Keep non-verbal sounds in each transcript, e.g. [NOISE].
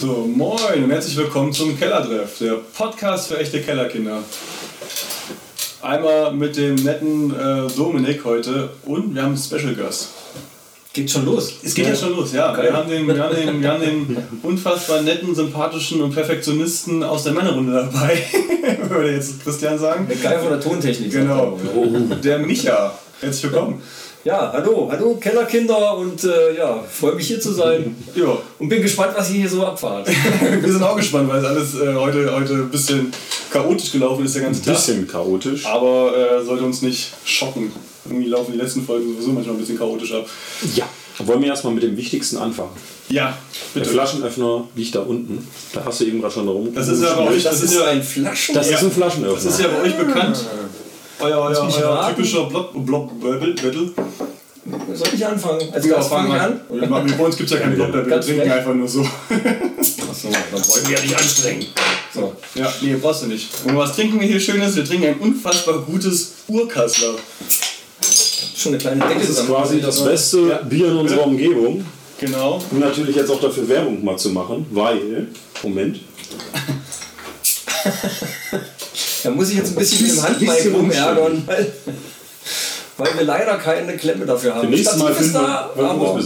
So, moin und herzlich willkommen zum Kellertreff, der Podcast für echte Kellerkinder. Einmal mit dem netten äh, Dominik heute und wir haben einen Special Gast. Geht schon los. Es geht ja, schon los, ja. Wir haben, den, wir, haben den, wir haben den unfassbar netten, sympathischen und Perfektionisten aus der Männerrunde dabei, [LAUGHS] würde jetzt Christian sagen. Der Geil von der Tontechnik. Genau. Der Micha. Herzlich willkommen. Ja, hallo, hallo Kellerkinder und äh, ja, freue mich hier zu sein. Ja. Und bin gespannt, was ihr hier so abfahrt. [LAUGHS] wir sind auch gespannt, weil es alles äh, heute, heute ein bisschen chaotisch gelaufen ist, der ganze Tag. Ein bisschen chaotisch. Aber äh, sollte uns nicht schocken. Irgendwie laufen die letzten Folgen sowieso manchmal ein bisschen chaotisch ab. Ja. Wollen wir erstmal mit dem Wichtigsten anfangen? Ja, bitte. Der Flaschenöffner liegt da unten. Da hast du eben gerade schon rum. Das ist ja bei euch, das, ist ja ein Flaschenöffner. Das ist ein Flaschenöffner. Das ist ja bei euch bekannt. Euer, euer, euer typischer Block, Block Battle. Soll ich anfangen? Also ja, fangen wir an. Bei uns gibt es ja keinen Block Battle, wir trinken einfach nur so. Achso, dann wollen wir ja nicht anstrengen. So. Ja, nee, brauchst du nicht. Und was trinken wir hier Schönes? Wir trinken ein unfassbar gutes Urkassler. Schon eine kleine Decke. Das ist quasi das beste ja. Bier in unserer Umgebung. Genau. Und natürlich jetzt auch dafür Werbung mal zu machen, weil. Moment. [LAUGHS] da muss ich jetzt ein bisschen mit dem Handmic rumärgern, weil, weil wir leider keine Klemme dafür haben. Nächstes Mal ist da, aber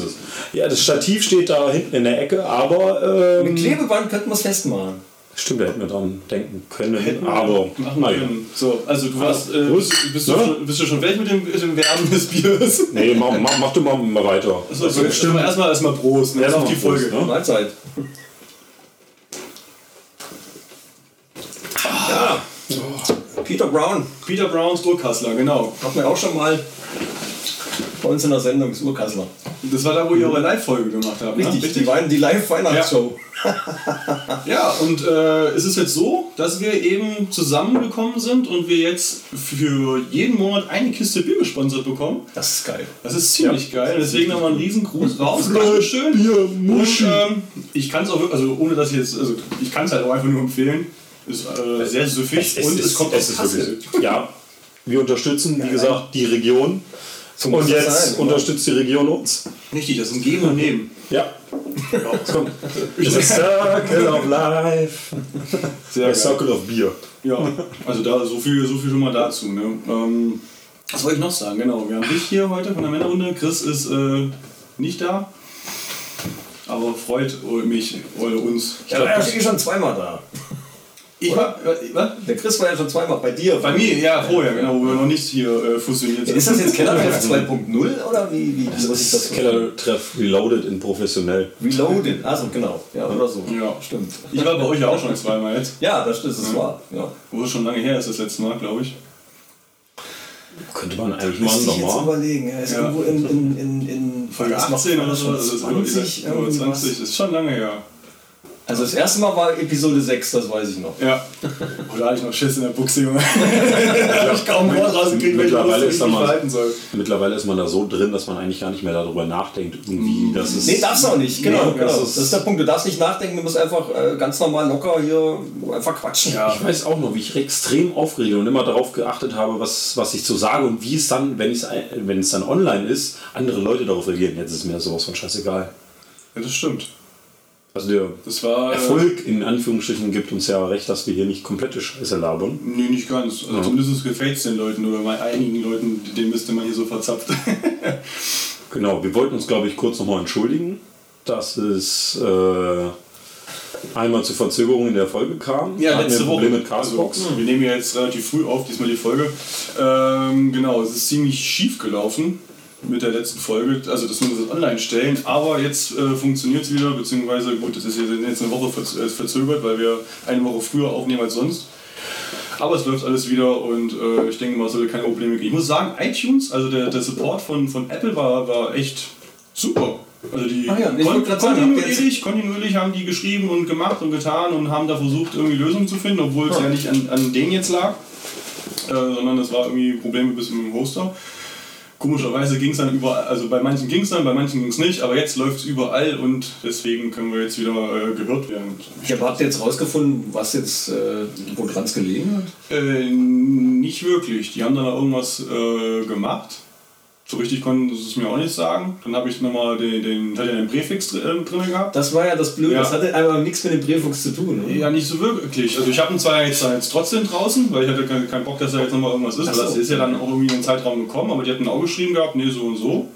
Ja, das Stativ steht da hinten in der Ecke, aber. Ähm, mit Klebeband könnten wir es festmachen. Stimmt, da hätten wir dran denken können, Hätten aber machen naja. So, also du warst, äh, bist, bist, du schon, bist du schon weg mit dem, dem Wärmen des Biers? [LAUGHS] Nee, mach, mach, mach du mal, mal weiter. Achso, also, stimmt. Erstmal erstmal Prost, ne? erst auf die Folge. Prost, ne? Mahlzeit. Ja. Peter Brown. Peter Browns Urkassler, genau. Hatten wir auch schon mal bei uns in der Sendung, das Urkassler. Das war da, wo ihr eure Live-Folge gemacht habt. Richtig, ne? Richtig. Die, die Live-Weihnachtsshow. Ja. ja, und äh, es ist jetzt so, dass wir eben zusammengekommen sind und wir jetzt für jeden Monat eine Kiste Bier gesponsert bekommen. Das ist geil. Das ist ziemlich ja. geil. Deswegen nochmal einen riesen Gruß raus. Dankeschön. Bier, und, ähm, ich kann es auch wirklich, also ohne dass ich jetzt, also ich kann es halt auch einfach nur empfehlen. Ist äh, sehr süffig es, es, und es, es kommt aus Kassel. Ja, wir unterstützen, wie gesagt, die Region. So und jetzt sein, unterstützt die Region uns. Richtig, das ist ein Geben und Nehmen. Ja. ja. Das ist Circle of Life. Sehr Der Circle of Beer. Ja, also da so viel, so viel schon mal dazu. Ne? Ähm, was wollte ich noch sagen? Genau, wir haben dich hier heute von der Männerrunde. Chris ist äh, nicht da. Aber freut mich oder uns. Ich ja, er ist schon zweimal da. Ich war, was? Der Chris war ja schon zweimal bei dir. Bei mir, ja, vorher, genau, wo wir noch nicht hier äh, fusioniert sind. Ist das jetzt Kellertreff [LAUGHS] 2.0 oder wie, wie das ist das Kellertreff Reloaded in professionell? Reloaded, also genau, ja, oder so. Ja, stimmt. Ich war bei euch ja auch schon zweimal jetzt. Ja, das stimmt, das ja. war. Ja. Wo es schon lange her ist, das letzte Mal, glaube ich. Könnte man eigentlich mal nochmal. jetzt überlegen. Ja, ist ja. irgendwo in, in, in, in Folge 18 oder so. Also 20, 20, das ist schon lange her. Also das erste Mal war Episode 6, das weiß ich noch. Ja. [LAUGHS] Oder hatte ich noch Schiss in der Buchse, Junge. [LAUGHS] ich ich kaum Wort rausgekriegt, weil ich mittlerweile ist, man, verhalten soll. mittlerweile ist man da so drin, dass man eigentlich gar nicht mehr darüber nachdenkt, irgendwie, das ist... Nee, darfst du auch nicht, genau. Nee, genau. Das, ist, das ist der Punkt, du darfst nicht nachdenken, du musst einfach äh, ganz normal locker hier einfach quatschen. Ja. Ich weiß auch noch, wie ich extrem aufgeregt und immer darauf geachtet habe, was, was ich zu sagen und wie es dann, wenn, wenn es dann online ist, andere Leute darauf reagieren. Jetzt ist mir sowas von scheißegal. Ja, das stimmt. Also der das war, Erfolg in Anführungsstrichen gibt uns ja recht, dass wir hier nicht komplette Scheiße labern. Nee, nicht ganz. Also ja. Zumindest gefällt es den Leuten oder bei einigen Leuten, den müsste man hier so verzapft. [LAUGHS] genau, wir wollten uns, glaube ich, kurz nochmal entschuldigen, dass es äh, einmal zu Verzögerungen in der Folge kam. Ja, letzte wir Woche. mit Castbox. Also, wir nehmen ja jetzt relativ früh auf, diesmal die Folge. Ähm, genau, es ist ziemlich schief gelaufen mit der letzten Folge, also dass wir das online stellen, aber jetzt äh, funktioniert es wieder, beziehungsweise gut, das ist jetzt eine Woche äh, verzögert, weil wir eine Woche früher aufnehmen als sonst. Aber es läuft alles wieder und äh, ich denke mal, es sollte keine Probleme geben. Ich muss sagen, iTunes, also der, der Support von, von Apple war, war echt super. Also die ja, kon kontinuierlich, kontinuierlich haben die geschrieben und gemacht und getan und haben da versucht, irgendwie Lösungen zu finden, obwohl es ja, ja nicht an, an denen jetzt lag, äh, sondern es war irgendwie Probleme bis mit dem Hoster. Komischerweise ging es dann überall, also bei manchen ging es dann, bei manchen ging es nicht, aber jetzt läuft es überall und deswegen können wir jetzt wieder äh, gehört werden. Ja, habt ihr jetzt rausgefunden, was jetzt, äh, woran es gelegen hat? Äh, nicht wirklich. Die haben dann irgendwas äh, gemacht. So richtig konnten sie es mir auch nicht sagen. Dann habe ich nochmal den, den, hatte den Präfix drin, drin gehabt. Das war ja das Blöde, Ja. das hatte einfach nichts mit dem Präfix zu tun. Oder? Ja, nicht so wirklich. Also ich habe ihn zwar jetzt, jetzt trotzdem draußen, weil ich hatte keinen keinen Bock, dass da jetzt nochmal irgendwas ist. So. Das ist ja dann auch irgendwie in den Zeitraum gekommen, aber die hatten auch geschrieben gehabt, nee, so und so.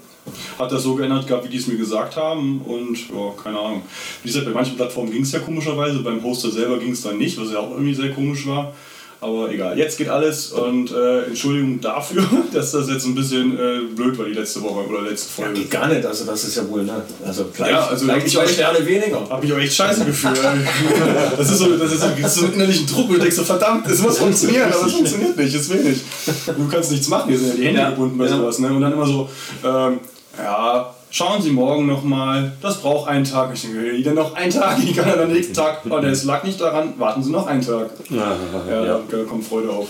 Hat das so geändert gehabt, wie die es mir gesagt haben und ja, keine Ahnung. Wie gesagt, bei manchen Plattformen ging es ja komischerweise, beim Hoster selber ging es dann nicht, was ja auch irgendwie sehr komisch war. Aber egal, jetzt geht alles und äh, Entschuldigung dafür, [LAUGHS] dass das jetzt ein bisschen äh, blöd war die letzte Woche oder letzte Ja, Folge. geht gar nicht, also das ist ja wohl, ne? Also gleich, Ja, also gleich ich zwei Sterne weniger. Hab mich auch echt scheiße gefühlt. [LAUGHS] Das ist so, das ist so, das ist so einen innerlichen Druck, wo du denkst so, verdammt, es muss funktionieren, aber es funktioniert nicht, es will nicht. Du kannst nichts machen, hier sind ja die Hände Ja. gebunden bei Ja. sowas. Ne? Und dann immer so, ähm, ja, schauen Sie morgen nochmal, das braucht einen Tag. Ich denke, dann noch einen Tag, ich kann ja am nächsten Tag, oh, das lag nicht daran, warten Sie noch einen Tag. Ja, Ja, ja. da kommt Freude auf.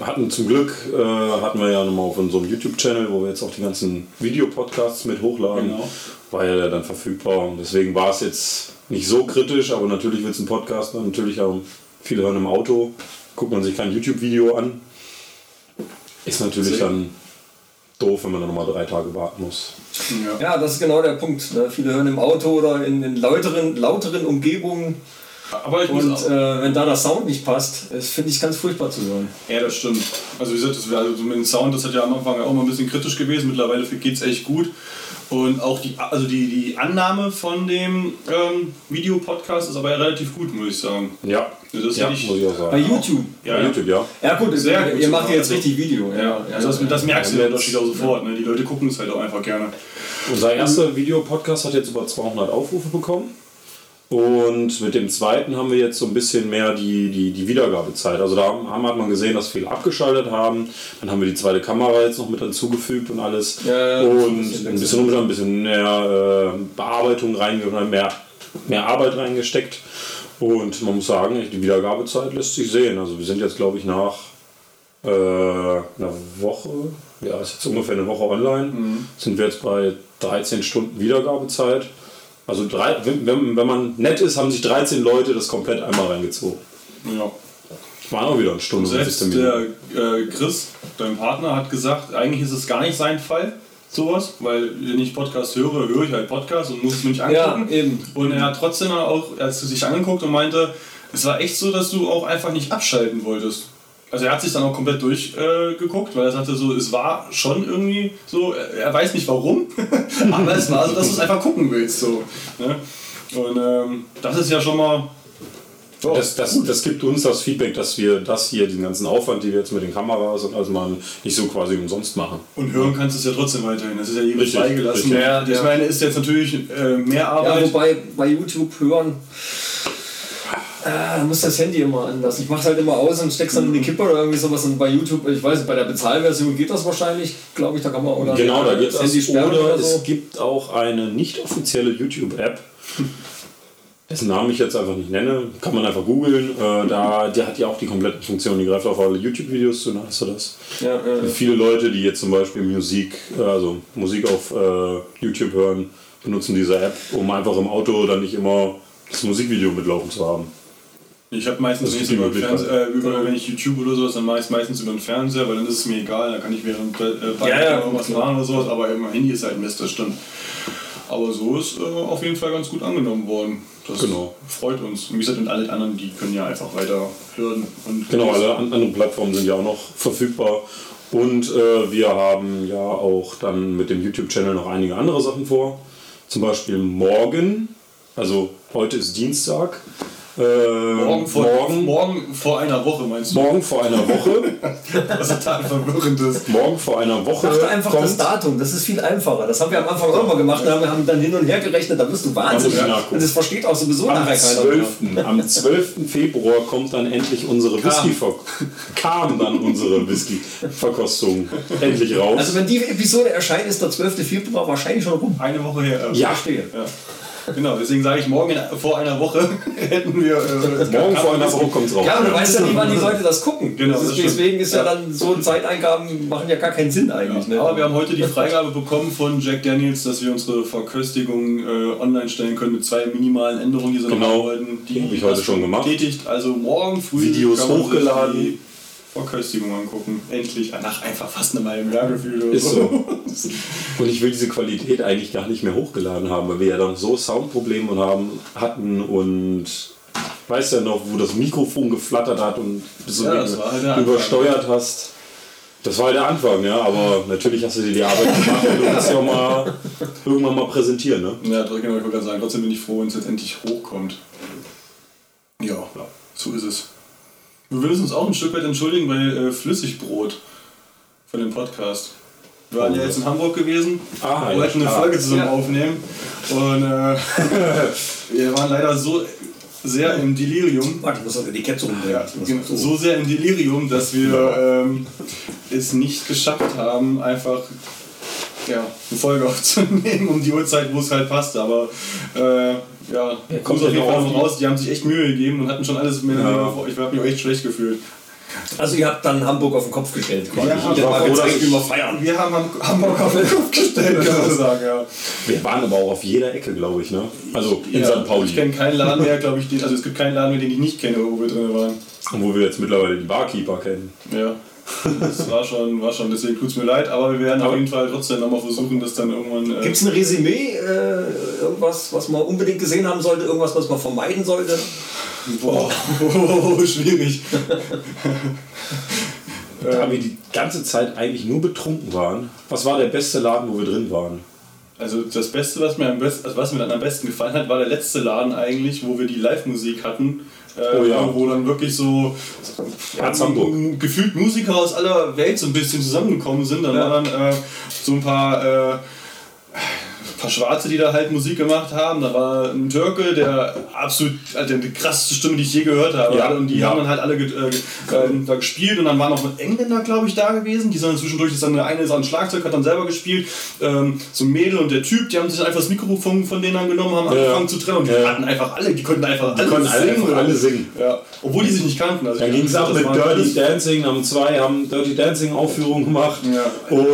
Hatten zum Glück, äh, hatten wir ja nochmal auf unserem YouTube-Channel, wo wir jetzt auch die ganzen Videopodcasts mit hochladen, Genau. war ja dann verfügbar. Und deswegen war es jetzt nicht so kritisch, aber natürlich wird es ein Podcast, natürlich auch viele hören im Auto, guckt man sich kein YouTube-Video an. Ist natürlich dann doof, wenn man dann nochmal drei Tage warten muss. Ja. Ja, das ist genau der Punkt. Ne? Viele hören im Auto oder in, in lauteren, lauteren Umgebungen Aber ich muss und auch, äh, wenn da der Sound nicht passt, das finde ich ganz furchtbar zu hören. Ja, das stimmt. Also wie gesagt, das also mit dem Sound, das hat ja am Anfang auch mal ein bisschen kritisch gewesen. Mittlerweile geht es echt gut. Und auch die, also die, die Annahme von dem ähm, Videopodcast ist aber ja relativ gut, muss ich sagen. Ja, Also das ja hätte ich- muss ich auch sagen. Bei YouTube. Ja, Bei ja. YouTube, ja. Ja gut, Sehr gut ihr macht ja jetzt richtig Video. Ja, Ja, also das, das merkst du Ja, Unterschied auch sofort. Ne? Die Leute gucken es halt auch einfach gerne. Unser erster Videopodcast hat jetzt über 200 Aufrufe bekommen. Und mit dem zweiten haben wir jetzt so ein bisschen mehr die, die, die Wiedergabezeit. Also da haben, hat man gesehen, dass viele abgeschaltet haben. Dann haben wir die zweite Kamera jetzt noch mit hinzugefügt und alles. Ja, ja, und ein bisschen umstand, ein bisschen mehr äh, Bearbeitung reingegangen, mehr, mehr Arbeit reingesteckt. Und man muss sagen, die Wiedergabezeit lässt sich sehen. Also wir sind jetzt, glaube ich, nach äh, einer Woche, ja, ist jetzt ungefähr eine Woche online, sind wir jetzt bei 13 Stunden Wiedergabezeit. Also drei, wenn, wenn wenn man nett ist, haben sich 13 Leute das komplett einmal reingezogen. Ja. War auch wieder eine Stunde. und Selbst 15 der äh, Chris, dein Partner, hat gesagt, eigentlich ist es gar nicht sein Fall, sowas, weil wenn ich Podcast höre, höre ich halt Podcast und muss es mir nicht angucken. Ja, eben. Und er hat trotzdem auch, er hat es sich angeguckt und meinte, es war echt so, dass du auch einfach nicht abschalten wolltest. Also er hat sich dann auch komplett durchgeguckt, äh, weil er sagte so, es war schon irgendwie so, er er weiß nicht warum, [LAUGHS] aber es war so, dass du es einfach gucken willst. So, ne? Und ähm, das ist ja schon mal. ja, Das, das, das gibt uns das Feedback, dass wir das hier, den ganzen Aufwand, die wir jetzt mit den Kameras und also mal nicht so quasi umsonst machen. Und hören kannst du es ja trotzdem weiterhin. Das ist ja jedem Richtig, freigelassen. richtig. Ja, ich meine, ist jetzt natürlich äh, mehr Ja, Arbeit. wobei bei YouTube hören, äh, muss das Handy immer anlassen. Ich mach's halt immer aus und steck's dann in die Kippe oder irgendwie sowas. Und bei YouTube, ich weiß bei der Bezahlversion geht das wahrscheinlich, glaube ich, da kann man oder Genau, da geht das. Handy Oder oder so. es gibt auch eine nicht offizielle YouTube-App, dessen Namen ich jetzt einfach nicht nenne. Kann man einfach googeln. Äh, da, die hat ja auch die kompletten Funktionen. Die greift auf alle YouTube-Videos zu, dann hast du das. Ja, ja. Viele Leute, die jetzt zum Beispiel Musik, äh, also Musik auf äh, YouTube hören, benutzen diese App, um einfach im Auto dann nicht immer das Musikvideo mitlaufen zu haben. Ich habe meistens gibt die über. Fernseher, äh, über wenn ich YouTube oder sowas, dann mache ich es meistens über den Fernseher, weil dann ist es mir egal, dann kann ich während äh, bei Ja, ja, irgendwas klar. machen oder sowas, aber im Handy ist halt Mist, das stimmt. Aber so ist äh, auf jeden Fall ganz gut angenommen worden. Das Genau. freut uns. Und wie gesagt, und alle anderen, die können ja einfach weiter hören. Und Genau, alle an- anderen Plattformen sind ja auch noch verfügbar. Und äh, wir haben ja auch dann mit dem YouTube-Channel noch einige andere Sachen vor. Zum Beispiel morgen, also heute ist Dienstag. Äh, Morgen vor, morgen, morgen vor einer Woche, meinst du? morgen vor einer Woche. [LAUGHS] Was total verwirrend ist. morgen vor einer Woche. Mach einfach das kommt, Datum, das ist viel einfacher. Das haben wir am Anfang auch mal gemacht, da haben wir haben dann hin und her gerechnet, da bist du wahnsinnig. Und das versteht auch sowieso am nachher keiner. mehr. 12. am 12. Februar kommt dann endlich unsere Whisky kam dann unsere Whisky-Verkostung endlich raus. Also wenn die Episode erscheint, ist der 12. Februar wahrscheinlich schon rum. Eine Woche her. äh, Ja. Verstehe. ja. Genau, deswegen sage ich, morgen in, vor einer Woche [LAUGHS] hätten wir. Äh, morgen vor einer Woche kommt es raus. Ja, aber du weißt ja nie, wann die [LAUGHS] Leute das gucken. Genau, das ist, deswegen ist ja, Ja. dann so Zeiteingaben machen ja gar keinen Sinn eigentlich. Ne? Aber wir haben heute die Freigabe bekommen von Jack Daniels, dass wir unsere Verköstigung äh, online stellen können mit zwei minimalen Änderungen, die sie noch Genau. haben wollten. Die habe ich heute schon gemacht. Bestätigt. Also morgen früh Videos hochgeladen. Verköstigung angucken. Endlich. Nach einfach fast einem halben Jahr gefühlt. oder Ist so. Und ich will diese Qualität eigentlich gar nicht mehr hochgeladen haben, weil wir ja dann so Soundprobleme haben, hatten und weißt ja noch, wo das Mikrofon geflattert hat und du Ja, halt übersteuert hast. Das war der Anfang, ja, aber natürlich hast du dir die Arbeit gemacht und du willst ja auch mal irgendwann mal präsentieren, ne? Ja, genau, ich wollte gerade sagen, trotzdem bin ich froh, wenn es jetzt endlich hochkommt. Ja, so ist es. Wir müssen uns auch ein Stück weit entschuldigen bei äh, Flüssigbrot von dem Podcast. Wir waren ja jetzt in Hamburg gewesen, Ah, ja, wollten eine. Folge zusammen Ja. aufnehmen und äh, [LAUGHS] wir waren leider so sehr im Delirium. Warte, ich muss das Etikett so. Ja, genau, so sehr im Delirium, dass wir ähm, es nicht geschafft haben, einfach ja, eine Folge [LAUGHS] aufzunehmen um die Uhrzeit, wo es halt passt. Aber äh, ja, kommt kommt auf jeden ja Fall noch raus. Die haben sich echt Mühe gegeben und hatten schon alles mehr. Ja. vor. Ich habe mich auch echt schlecht gefühlt. Also ihr habt dann Hamburg auf den Kopf gestellt quasi. Ja, ich war mal froh, dass gezeigt, ich- wie wir feiern. Wir haben Ham- Hamburg auf den Kopf gestellt, kann man sagen. Ja. Wir waren aber auch auf jeder Ecke, glaube ich, ne? Also in Ja, St. Pauli. Ich kenne keinen Laden mehr, glaube ich. Den, also es gibt keinen Laden mehr, den ich nicht kenne, wo wir drin waren. Und wo wir jetzt mittlerweile die Barkeeper kennen. Ja, das war schon, war schon. Deswegen tut es mir leid, aber wir werden auf jeden Fall trotzdem nochmal versuchen, das dann irgendwann. Äh, Gibt es ein Resümee, äh, irgendwas, was man unbedingt gesehen haben sollte, irgendwas, was man vermeiden sollte? boah, [LAUGHS] schwierig. Da wir die ganze Zeit eigentlich nur betrunken waren. Was war der beste Laden, wo wir drin waren? Also das Beste, was mir, am besten, was mir dann am besten gefallen hat, war der letzte Laden eigentlich, wo wir die Live-Musik hatten. Äh, Oh ja. wo, dann wirklich so m- gefühlt Musiker aus aller Welt so ein bisschen zusammengekommen sind. Dann Ja. waren dann äh, so ein paar, äh, paar Schwarze, die da halt Musik gemacht haben. Da war ein Türke, der absolut also die krasseste Stimme, die ich je gehört habe. Ja. Und die Ja. haben dann halt alle ge- äh, ähm, da gespielt. Und dann waren noch Engländer, glaube ich, da gewesen. Die sind dann zwischendurch, ist dann der eine ist an Schlagzeug, hat dann selber gespielt. Ähm, so ein Mädel und der Typ, die haben sich einfach das Mikrofon von denen dann genommen, haben Ja. angefangen zu trennen. Und die Ja. hatten einfach alle, die konnten einfach Die alle konnten alle einfach oder? alle singen. Ja, obwohl die sich nicht kannten. Also ich- ging es ab das mit Dirty Dancing, haben zwei haben Dirty Dancing Aufführungen gemacht. Da Und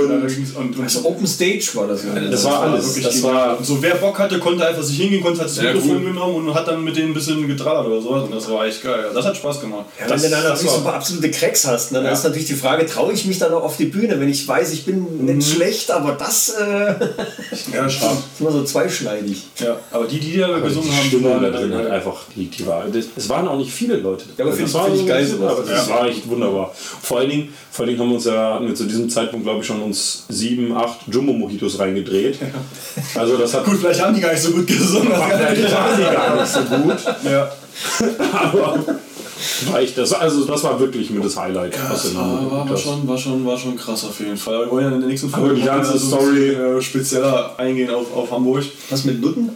und, und Also Open Stage war das. Ja. das war alles. wirklich Das war so wer Bock hatte, konnte einfach sich hingehen, konnte hat das Mikrofon cool. genommen und hat dann mit denen ein bisschen getrallert oder sowas. Und das war echt geil. Das hat Spaß gemacht. Ja, wenn du dann das natürlich so ein paar absolute Cracks hast, ne, dann Ja. ist natürlich die Frage, traue ich mich dann auch auf die Bühne, wenn ich weiß, ich bin Mhm. nicht schlecht, aber das [LAUGHS] äh, Ja, das ist immer so zweischneidig. Ja, aber die, die da gesungen die haben, da drin geil. hat einfach die, die war. Das, es waren auch nicht viele Leute. Ja, aber das find- ich so- geil sowas. aber das Ja. war echt wunderbar. Vor allen Dingen, vor Dingen haben wir uns ja, hatten wir zu diesem Zeitpunkt, glaube ich, schon uns sieben, acht Jumbo-Mojitos reingedreht. Also das hat Gut, vielleicht haben die gar nicht so gut gesungen. Natürlich waren die gar nicht so gut. Ja, Aber war ich das, also das war wirklich mit das Highlight. was das in war, war, war, schon, war, schon, war schon krass auf jeden Fall. Aber wir wollen ja in der nächsten Folge die ganze Story- äh, spezieller eingehen auf, auf Hamburg. Was mit Nutten?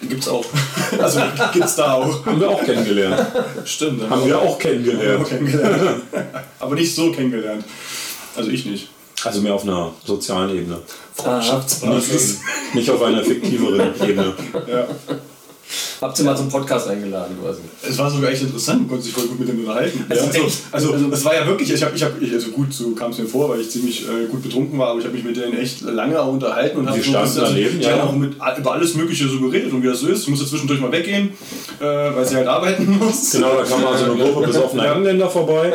Gibt's auch. [LAUGHS] Also gibt's da auch. Haben wir auch kennengelernt. Stimmt. dann Haben wir auch auch kennengelernt. kennengelernt. Aber nicht so kennengelernt. Also ich nicht. Also mehr auf einer sozialen Ebene. Freundschaftsbasis. Nicht auf einer fiktiveren Ebene. Ja. Habt ihr mal zum Podcast eingeladen quasi? Es war sogar echt interessant, man konnte sich voll gut mit dem unterhalten. Also Also, also, also das war ja wirklich, ich habe, ich hab, ich, also gut, so kam es mir vor, weil ich ziemlich äh, gut betrunken war, aber ich habe mich mit denen echt lange auch unterhalten und Die hab so bisschen- daneben, die ja. auch mit, über alles Mögliche so geredet und wie das so ist. Ich musste zwischendurch mal weggehen, äh, weil sie halt arbeiten [LAUGHS] muss. Genau, da kam mal so eine Gruppe besoffener Ja. Engländer vorbei.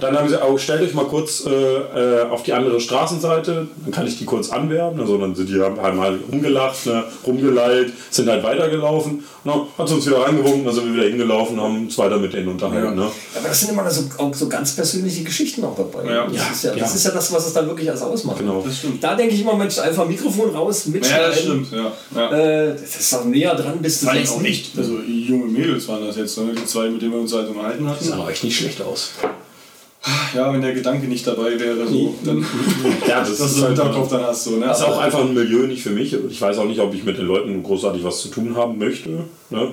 Dann haben sie auch, stellt euch mal kurz äh, äh, auf die andere Straßenseite, dann kann ich die kurz anwerben. Also dann sind die haben haben halt rumgelacht, ne, rumgelallt, sind halt weitergelaufen. Dann hat sie uns wieder reingewunken, dann sind wir wieder hingelaufen haben uns weiter mit denen unterhalten. Ne? Aber das sind immer so, auch so ganz persönliche Geschichten auch dabei. Ja. das, Ja, ist ja, das ja. ist ja das, was es dann wirklich alles ausmacht. Genau. Das stimmt. Da denke ich immer, Mensch, einfach Mikrofon raus, mitschneiden. Ja, das stimmt, ja. ja. Äh, das ist auch näher dran, bis du sagst, auch nicht, also junge Mädels waren das jetzt, ne? die zwei, mit denen wir uns halt unterhalten hatten. Sah aber echt nicht schlecht aus. Ja, wenn der Gedanke nicht dabei wäre, so, dann [LAUGHS] Ja, das, dass du ist, im halt, Hinterkopf dann hast. So, ne? das ist auch einfach ein Milieu nicht für mich. Ich weiß auch nicht, ob ich mit den Leuten großartig was zu tun haben möchte. Ne?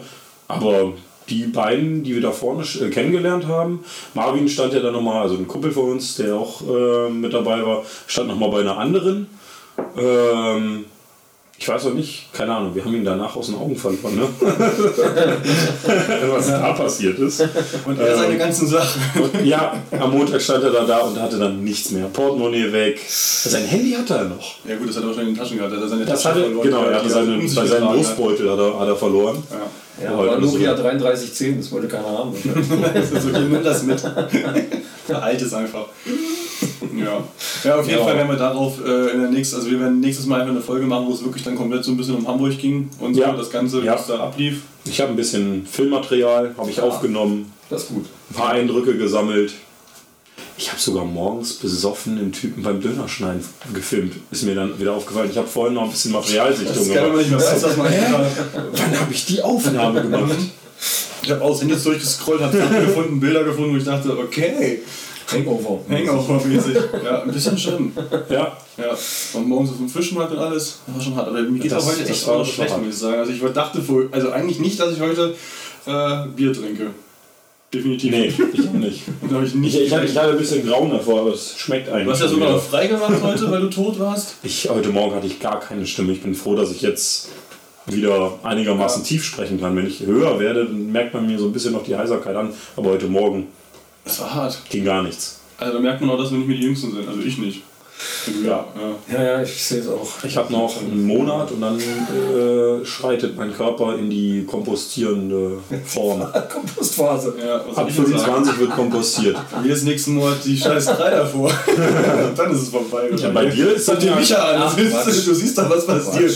Aber die beiden, die wir da vorne äh, kennengelernt haben, Marvin stand ja dann nochmal, also ein Kumpel von uns, der auch äh, mit dabei war, stand nochmal bei einer anderen. Ähm, ich weiß auch nicht, keine Ahnung, wir haben ihn danach aus den Augen verloren, ne? [LAUGHS] was da passiert ist. Und er seine Ähm, ganzen Sachen. Und ja, am Montag stand er dann da und hatte dann nichts mehr. Portemonnaie weg. Sein Handy hatte er noch. Ja gut, das hat er wahrscheinlich in den Taschen gehabt. Er hat seine Das Tasche hatte, verloren, genau, er hatte er seine, bei seinem hat. Brustbeutel hat er, hat er verloren. Ja. Ja, Ja, aber heute Nokia so. 3310, das wollte keiner haben. Das ist nimm das mit. [LAUGHS] Halt es einfach. Ja. ja, auf jeden Ja. Fall werden wir darauf äh, in der nächsten, also wir werden nächstes Mal einfach eine Folge machen, wo es wirklich dann komplett so ein bisschen um Hamburg ging und so, Ja. das Ganze, was da ablief. Ich habe ein bisschen Filmmaterial, habe ich aufgenommen, Das ist gut. ein paar Eindrücke gesammelt. Ich habe sogar morgens besoffen den Typen beim Dönerschneiden gefilmt. Ist mir dann wieder aufgefallen. Ich habe vorhin noch ein bisschen Materialsichtung gemacht. nicht mehr weiß, was man. Wann habe ich die Aufnahme gemacht? Ich habe aus Handys durchgescrollt, habe Sachen gefunden, Bilder gefunden, wo ich dachte, okay, Hangover. Hangover-mäßig. Ja, ein bisschen schlimm. ja, Ja, und morgens auf dem Fischmarkt und alles, das war schon hart. Aber mir geht Das- auch heute das echt war auch schon schlecht, muss ich sagen. Also ich dachte vorher, also eigentlich nicht, dass ich heute äh, Bier trinke. Definitiv. nee, ich auch nicht. [LAUGHS] Und habe ich nicht. Ich, ich, hatte, ich hatte ein bisschen Grauen davor, aber es schmeckt eigentlich. du hast ja schon sogar noch frei gemacht heute, weil du tot warst. Ich, heute Morgen hatte ich gar keine Stimme. Ich bin froh, dass ich jetzt wieder einigermaßen tief sprechen kann. Wenn ich höher werde, dann merkt man mir so ein bisschen noch die Heiserkeit an. Aber heute Morgen Das war hart. ging gar nichts. Also da merkt man auch, dass wir nicht mehr die Jüngsten sind. Also ich nicht. Ja. ja. Ja, ja, ich sehe es auch. Ich habe noch einen Monat und dann äh, schreitet mein Körper in die kompostierende Form. [LAUGHS] Kompostphase. Ja, Ab ich denn sagen? 25 wird kompostiert. [LAUGHS] Mir ist nächsten Monat die scheiß 3 davor. [LAUGHS] Dann ist es vorbei. Ja, bei dir ist das dir ja- Micha an, Ach, du, siehst, Quatsch. du siehst doch, was passiert.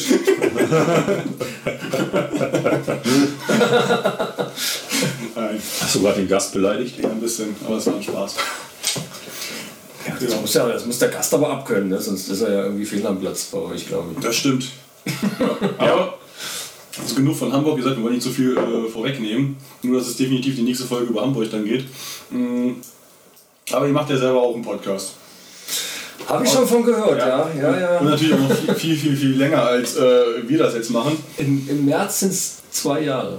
Nein, Hast du gerade den Gast beleidigt? ja, ein bisschen, aber es war ein Spaß. Das muss, ja, das muss der Gast aber abkönnen, ne? sonst ist er ja irgendwie fehl am Platz bei euch, glaube ich. Das stimmt. [LAUGHS] Aber also genug von Hamburg, wie gesagt, wir wollen nicht so viel äh, vorwegnehmen. Nur, dass es definitiv die nächste Folge über Hamburg dann geht. Mm, Aber ihr macht ja selber auch einen Podcast. Habe ich schon von gehört, ja. ja, ja, Und natürlich auch noch viel, viel, viel, viel länger, als äh, wir das jetzt machen. Im, Im März sind es zwei Jahre.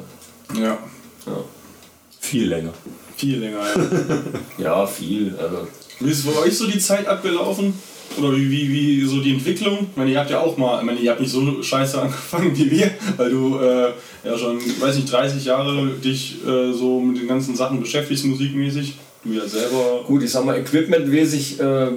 Ja, Viel länger. viel länger, ja. [LAUGHS] Ja, viel. Also. Wie ist für euch so die Zeit abgelaufen? Oder wie, wie, wie so die Entwicklung? Ich meine, ihr habt ja auch mal, ich meine, ihr habt nicht so scheiße [LAUGHS] angefangen wie wir, weil du äh, ja schon, weiß nicht, 30 Jahre dich äh, so mit den ganzen Sachen beschäftigst, musikmäßig. Du ja selber. Gut, ich sag mal, equipmentmäßig, äh,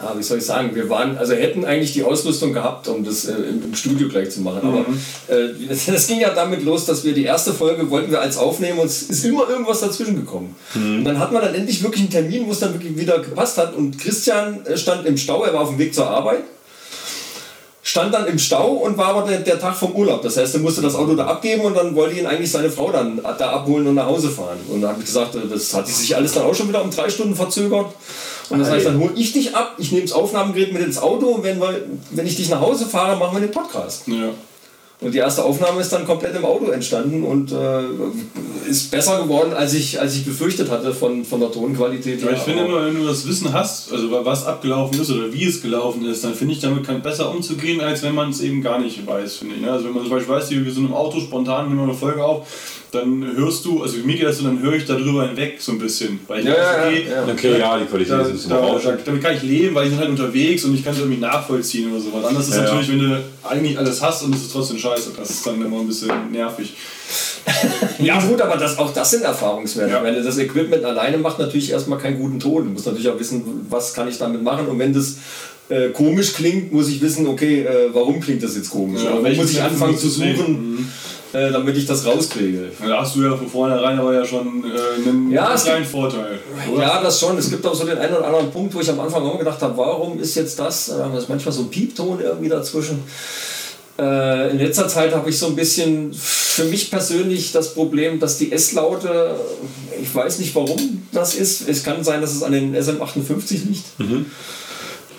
ah, wie soll ich sagen, wir waren, also hätten eigentlich die Ausrüstung gehabt, um das äh, im, Studio gleich zu machen. Aber äh, das, [LAUGHS] das ging ja damit los, dass wir die erste Folge wollten wir als aufnehmen und es ist immer irgendwas dazwischen gekommen. Und dann hat man dann endlich wirklich einen Termin, wo es dann wirklich wieder gepasst hat. Und Christian äh, stand im Stau, er war auf dem Weg zur Arbeit stand dann im Stau und war aber der, der Tag vom Urlaub. Das heißt, er musste das Auto da abgeben und dann wollte ihn eigentlich seine Frau dann da abholen und nach Hause fahren. Und da habe ich gesagt, äh, das hat sich alles dann auch schon wieder um drei Stunden verzögert. Und das heißt, dann hole ich dich ab, ich nehme das Aufnahmegerät mit ins Auto und wenn, wir, wenn ich dich nach Hause fahre, machen wir den Podcast. Ja. Und die erste Aufnahme ist dann komplett im Auto entstanden und äh, ist besser geworden, als ich, als ich befürchtet hatte von, von der Tonqualität. Aber her. ich finde immer, wenn du das Wissen hast, also was abgelaufen ist oder wie es gelaufen ist, dann finde ich, damit kann besser umzugehen, als wenn man es eben gar nicht weiß, finde ich. ne? Also wenn man zum Beispiel weiß, wir sind im Auto, spontan nehmen wir eine Folge auf, dann hörst du, also mir geht das so, dann höre ich darüber hinweg so ein bisschen. Weil ich Ja, weiß, ja, okay, ja. Okay, ja, die Qualität da, ist ein bisschen da, da, damit kann ich leben, weil ich bin halt unterwegs und ich kann es irgendwie nachvollziehen oder sowas. Anders ist Ja, natürlich, wenn du eigentlich alles hast und es ist trotzdem scheiße. Das ist dann immer ein bisschen nervig. Ja gut, aber das, auch das sind Erfahrungswerte. Ja. Meine, das Equipment alleine macht natürlich erstmal keinen guten Ton. Du musst natürlich auch wissen, was kann ich damit machen. Und wenn das äh, komisch klingt, muss ich wissen, okay, äh, warum klingt das jetzt komisch? Ja, welchen muss ich anfangen zu suchen, äh, damit ich das rauskriege. Da hast du ja von vornherein aber ja schon äh, einen Ja, kleinen Vorteil. Oder? Ja, das schon. Es gibt auch so den einen oder anderen Punkt, wo ich am Anfang auch gedacht habe, warum ist jetzt das? Da ist manchmal so ein Piepton irgendwie dazwischen. Äh, in letzter Zeit habe ich so ein bisschen für mich persönlich das Problem, dass die S-Laute, ich weiß nicht warum das ist. Es kann sein, dass es an den SM58 liegt,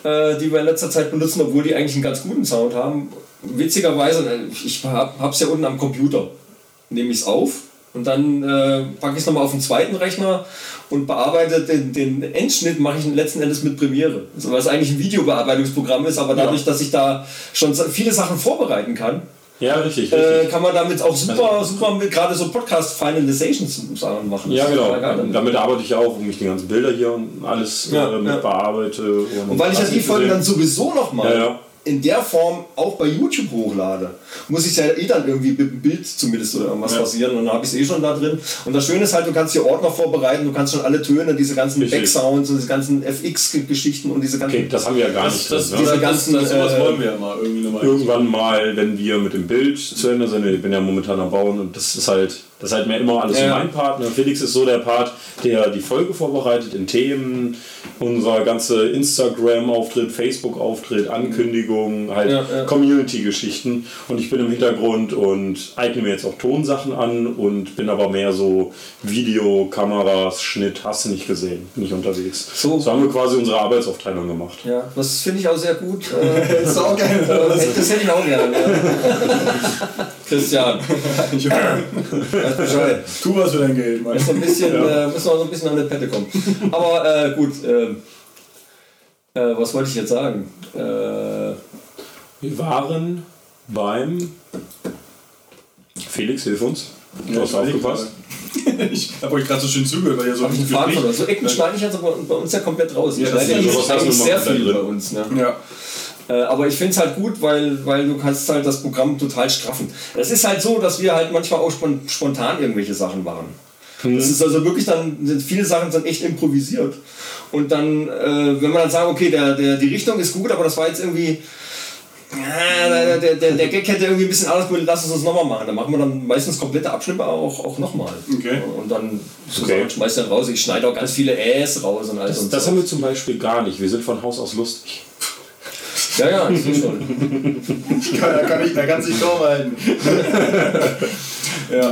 äh, die wir in letzter Zeit benutzen, obwohl die eigentlich einen ganz guten Sound haben. Witzigerweise, ich habe es ja unten am Computer. Nehme ich es auf und dann äh, packe ich es nochmal auf den zweiten Rechner und bearbeite den, den Endschnitt, mache ich letzten Endes mit Premiere. Also, was eigentlich ein Videobearbeitungsprogramm ist, aber dadurch, dass ich da schon viele Sachen vorbereiten kann, Ja, richtig, äh, richtig. kann man damit auch super, super mit gerade so Podcast-Finalizations-Sachen machen. Ja, Das genau. damit. Damit arbeite ich auch, wo ich die ganzen Bilder hier und alles Ja, äh, mit ja. bearbeite. Und weil ich ja hast die Folge dann sowieso nochmal Ja, ja. In der Form auch bei YouTube hochlade, muss ich ja eh dann irgendwie mit dem Bild zumindest oder irgendwas Ja. passieren und dann habe ich es eh schon da drin. Und das Schöne ist halt, du kannst hier Ordner vorbereiten, du kannst schon alle Töne, diese ganzen Richtig. Backsounds und diese ganzen FX-Geschichten und diese ganzen. Okay, das haben wir ja gar Das, nicht. das, drin, das, ne? diese das, ganzen, das, sowas äh, wollen wir ja mal irgendwie nochmal. Irgendwann mal, wenn wir mit dem Bild zu Ende sind, ich bin ja momentan am Bauen und das ist halt Das ist halt mehr immer alles Ja. mein Part. Ne? Felix ist so der Part, der die Folge vorbereitet in Themen, unser ganze Instagram-Auftritt, Facebook-Auftritt, Ankündigungen, halt Ja, ja. Community-Geschichten. Und ich bin im Hintergrund und eigne mir jetzt auch Tonsachen an und bin aber mehr so Video, Kameras, Schnitt, hast du nicht gesehen, bin ich unterwegs. So. so haben wir quasi unsere Arbeitsaufteilung gemacht. Ja, das finde ich auch sehr gut. Äh, Das ist auch geil. [LAUGHS] das hätte ich auch gerne. [LAUGHS] Ja. Christian, [LAUGHS] Bescheid. Tu was für dein Geld, Mann. Muss noch ein bisschen, äh, muss noch so ein bisschen an die Pette kommen. Aber äh, gut, ähm, äh, was wollte ich jetzt sagen? Äh, Wir waren beim Felix, hilf uns. Du Ja, hast aufgepasst. [LAUGHS] Ich habe euch gerade so schön zugehört, weil ihr so hab ich einen Faden verloren. So Ecken schneide ich jetzt aber bei uns ja komplett raus. Ich Ja, das ist ja immer sehr viel drin. bei uns. Ne? Ja. Äh, aber ich finde es halt gut, weil, weil du kannst halt das Programm total straffen. Es ist halt so, dass wir halt manchmal auch spon spontan irgendwelche Sachen machen. Das ist also wirklich dann, sind viele Sachen sind echt improvisiert. Und dann, äh, wenn man dann sagt, okay, der, der, die Richtung ist gut, aber das war jetzt irgendwie, ja, der, der, der, der Gag hätte irgendwie ein bisschen anders gemacht, lass uns das nochmal machen. Dann machen wir dann meistens komplette Abschnitte auch, auch nochmal. Okay. Und dann so Okay. Schmeißt dann raus. Ich schneide auch ganz viele Äs raus und alles. Das, und das so. haben wir zum Beispiel gar nicht. Wir sind von Haus aus lustig. Ja, ja, das ist schon. [LAUGHS] Da kann, ich, da kann sich kaum halten. [LAUGHS] ja.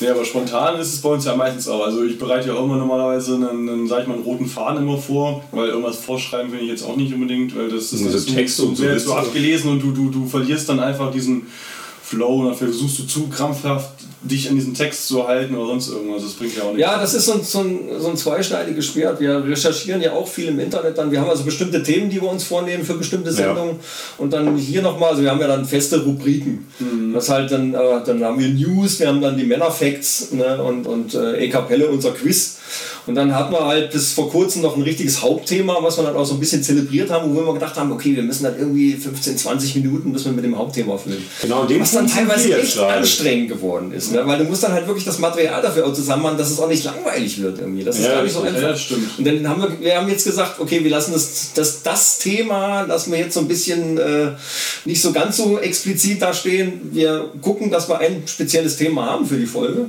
Ja, aber spontan ist es bei uns ja meistens auch. Also ich bereite ja auch immer normalerweise einen, einen, sag ich mal, einen roten Faden immer vor, weil irgendwas vorschreiben finde ich jetzt auch nicht unbedingt, weil das ist zu- Texte und so sehr willst so du- abgelesen und du, du, du verlierst dann einfach diesen Flow und dann versuchst du zu krampfhaft dich an diesen Text zu halten oder sonst irgendwas. Das bringt ja auch nichts. Ja, das ist so ein, so, ein, so ein zweischneidiges Schwert. Wir recherchieren ja auch viel im Internet dann. Wir haben also bestimmte Themen, die wir uns vornehmen für bestimmte Sendungen. Und dann hier nochmal, also wir haben ja dann feste Rubriken. Das halt dann, äh, dann haben wir News, wir haben dann die Männerfacts ne, und, und äh, E-Kapelle, unser Quiz. Und dann hatten wir halt bis vor kurzem noch ein richtiges Hauptthema, was wir dann auch so ein bisschen zelebriert haben, wo wir gedacht haben, okay, wir müssen dann irgendwie 15, 20 Minuten, bis wir mit dem Hauptthema füllen. Genau, den Was dann teilweise echt gerade. anstrengend geworden ist. Ne? Weil du musst dann halt wirklich das Material dafür auch zusammen machen, dass es auch nicht langweilig wird irgendwie. Das ist Ja, gar nicht so einfach. Ja, stimmt. Und dann haben wir, wir haben jetzt gesagt, okay, wir lassen das, das, das Thema, lassen wir jetzt so ein bisschen äh, nicht so ganz so explizit da stehen. Wir gucken, dass wir ein spezielles Thema haben für die Folge.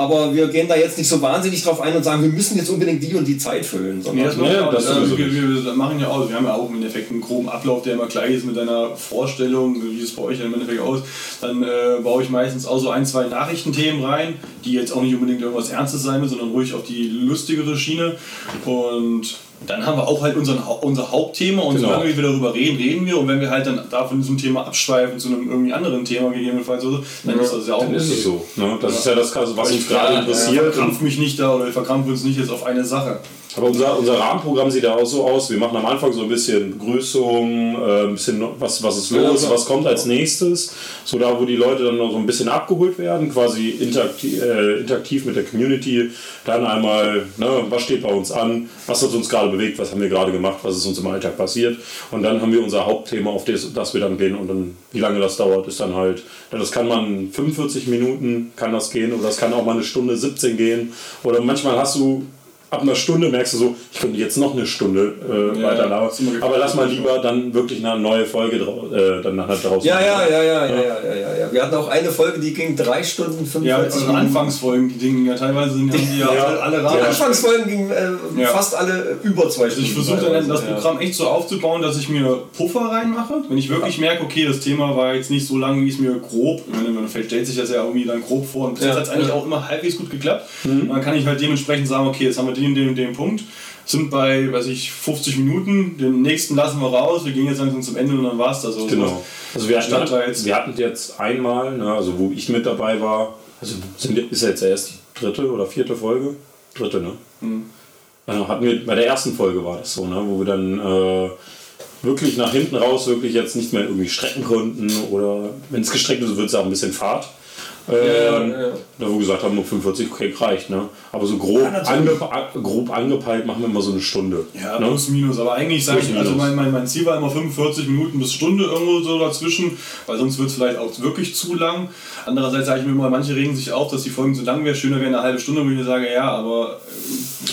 Aber wir gehen da jetzt nicht so wahnsinnig drauf ein und sagen, wir müssen jetzt unbedingt die und die Zeit füllen. Das Ja, das Also, wir, machen ja auch, wir haben ja auch im Endeffekt einen groben Ablauf, der immer gleich ist mit deiner Vorstellung, wie es bei euch im Endeffekt aus. Dann äh, baue ich meistens auch so ein, zwei Nachrichtenthemen rein, die jetzt auch nicht unbedingt irgendwas Ernstes sein müssen, sondern ruhig auf die lustigere Schiene. Und dann haben wir auch halt unseren, unser Hauptthema und Genau. solange wir darüber reden, reden wir. Und wenn wir halt dann da von diesem Thema abschweifen zu einem irgendwie anderen Thema gegebenenfalls, oder so, dann ist das ja auch Dann ist es so. Ne? Das ist ja das, was uns Ich gerade ja, interessiert. verkrampf mich nicht da oder wir verkrampfen uns nicht jetzt auf eine Sache. Aber unser, unser Rahmenprogramm sieht ja auch so aus. Wir machen am Anfang so ein bisschen Begrüßung, äh, ein bisschen was, was ist los, Ja, was kommt als nächstes. So da, wo die Leute dann noch so ein bisschen abgeholt werden, quasi interaktiv, äh, interaktiv mit der Community. Dann einmal, ne, was steht bei uns an, was hat uns gerade bewegt, was haben wir gerade gemacht, was ist uns im Alltag passiert. Und dann haben wir unser Hauptthema, auf das, das wir dann gehen. Und dann, wie lange das dauert, ist dann halt, das kann man 45 Minuten kann das gehen oder das kann auch mal eine Stunde 17 gehen. Oder manchmal hast du ab einer Stunde merkst du so, ich könnte jetzt noch eine Stunde äh, Ja, weiter labern. Aber lass mal lieber dann wirklich eine neue Folge äh, dann nachher draus Ja, machen. ja, ja, ja, ja, ja, ja, ja, ja. Wir hatten auch eine Folge, die ging drei Stunden, Ja, 45 unsere Minuten. Anfangsfolgen, die Dinge ja teilweise sind die ja, Ja. alle, alle Die Rahmen. Anfangsfolgen gingen äh, Ja. fast alle über zwei Also Stunden. ich versuche dann das Ja. Programm echt so aufzubauen, dass ich mir Puffer reinmache. Wenn ich wirklich merke, okay, das Thema war jetzt nicht so lang, wie es mir grob, man stellt sich das ja irgendwie dann grob vor und jetzt hat es eigentlich auch immer halbwegs gut geklappt. Und dann kann ich halt dementsprechend sagen, okay, jetzt haben wir den, den, den Punkt, sind bei, weiß ich, 50 Minuten, den nächsten lassen wir raus, wir gehen jetzt langsam zum Ende und dann war es das. Also Genau. Also wir hatten, jetzt- wir hatten jetzt einmal, ne, also wo ich mit dabei war, also sind, ist jetzt erst die dritte oder vierte Folge? Dritte, ne? Also hatten wir, bei der ersten Folge war das so, ne, wo wir dann äh, wirklich nach hinten raus wirklich jetzt nicht mehr irgendwie strecken konnten oder wenn es gestreckt ist, wird es auch ein bisschen Fahrt. Ähm, ja, ja. Da wo wir gesagt haben, nur 45, okay, reicht. Ne? Aber so grob, ange, grob angepeilt machen wir immer so eine Stunde. Ja, ne? plus minus. Aber eigentlich sage ich, also mein, mein, mein Ziel war immer 45 Minuten bis Stunde irgendwo so dazwischen, weil sonst wird es vielleicht auch wirklich zu lang. Andererseits sage ich mir immer, manche regen sich auf, dass die Folgen zu lang wäre. Schöner wäre eine halbe Stunde, wo ich mir sage, ja, aber halbe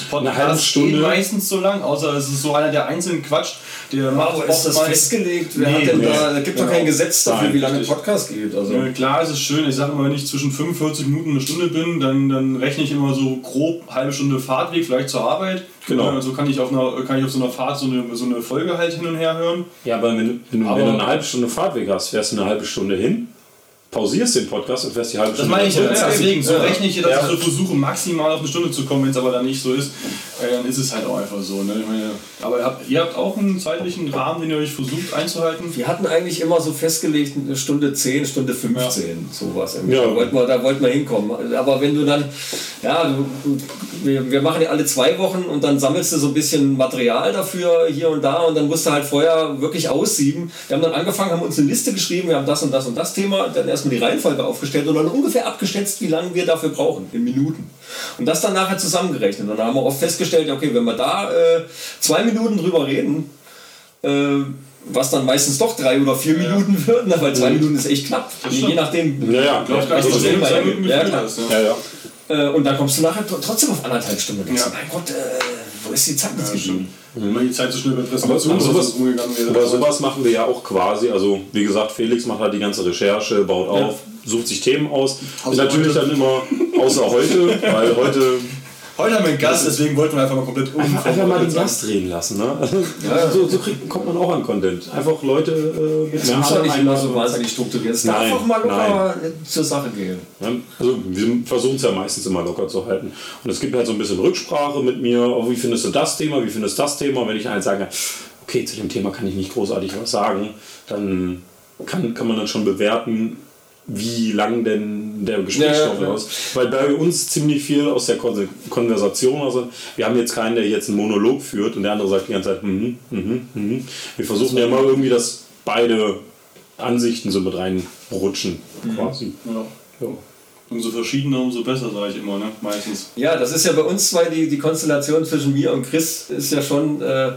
Podcasts gehen Stunde. meistens so lang, außer es ist so einer der einzelnen Quatsch, der macht Aber ist das festgelegt? Wer Nee, hat denn nee. da, da gibt doch Genau. kein Gesetz dafür, Nein, wie lange ein. Podcast geht. Also. Ja, klar, es ist schön. Ich sage immer, wenn ich zwischen 45 Minuten und eine Stunde bin, dann, dann rechne ich immer so grob halbe Stunde Fahrtweg, vielleicht zur Arbeit. Genau. Ja, Also kann ich auf einer, kann ich auf so einer Fahrt so eine, so eine Folge halt hin und her hören. Ja, aber wenn, du- wenn, Aber- wenn du eine halbe Stunde Fahrtweg hast, fährst du eine halbe Stunde hin, pausierst den Podcast und fährst die halbe Das Stunde meine ich, ja, deswegen, so rechne ich, dass Ja. ich so versuche, maximal auf eine Stunde zu kommen, wenn es aber dann nicht so ist, äh, dann ist es halt auch einfach so. Ne? Ich meine, aber ihr habt, ihr habt auch einen zeitlichen Rahmen, den ihr euch versucht einzuhalten. Wir hatten eigentlich immer so festgelegt, eine Stunde 10, Stunde 15, sowas. irgendwie. Ja. Da, wollten wir, da wollten wir hinkommen. Aber wenn du dann, ja, du, wir, wir machen ja alle zwei Wochen und dann sammelst du so ein bisschen Material dafür hier und da und dann musst du halt vorher wirklich aussieben. Wir haben dann angefangen, haben uns eine Liste geschrieben, wir haben das und das und das Thema, dann erstmal die Reihenfolge aufgestellt und dann ungefähr abgeschätzt, wie lange wir dafür brauchen, in Minuten. Und das dann nachher zusammengerechnet. Und dann haben wir oft festgestellt, okay, wenn wir da äh, zwei Minuten drüber reden, äh, was dann meistens doch drei oder vier Minuten [LAUGHS] wird, ne, weil zwei Minuten ist echt knapp. Je nachdem. Ja, ja, ja, nicht, dass also. Minuten Ja, klar. Ja. ja, ja. Äh, und dann kommst du nachher tr- trotzdem auf anderthalb Stunden. Und denkst, Ja. mein Gott, äh, wo ist die Zeit jetzt Ja, geblieben? Wenn man die Zeit so schnell bei Aber, aber, sowas, aber sowas machen wir ja auch quasi. Also, wie gesagt, Felix macht halt die ganze Recherche, baut auf, sucht sich Themen aus. Außer natürlich heute. dann immer, außer heute, weil heute Heute haben wir einen Gast, deswegen wollten wir einfach mal komplett um. einfach, einfach mal den Gast reden lassen. Ne? Also, so so kriegt, kommt man auch an Content. Einfach Leute äh, mit ja nicht immer so wahnsinnig strukturiert. Es darf auch mal locker zur Sache gehen. Ja, also wir versuchen es ja meistens immer locker zu halten. Und es gibt halt so ein bisschen Rücksprache mit mir, oh, wie findest du das Thema, wie findest du das Thema? Und wenn ich halt sage, okay, zu dem Thema kann ich nicht großartig was sagen, dann kann, kann man dann schon bewerten, wie lang denn der Gesprächsstoff Ja, ist. Weil bei uns ziemlich viel aus der Kon Konversation, also wir haben jetzt keinen, der jetzt einen Monolog führt und der andere sagt die ganze Zeit, mhm, mhm, mhm. Wir versuchen ja immer irgendwie, dass beide Ansichten so mit reinrutschen, quasi. Ja. Ja. Umso verschiedener, umso besser, sage ich immer, ne? meistens. Ja, das ist ja bei uns zwei, die, die Konstellation zwischen mir und Chris ist ja schon äh,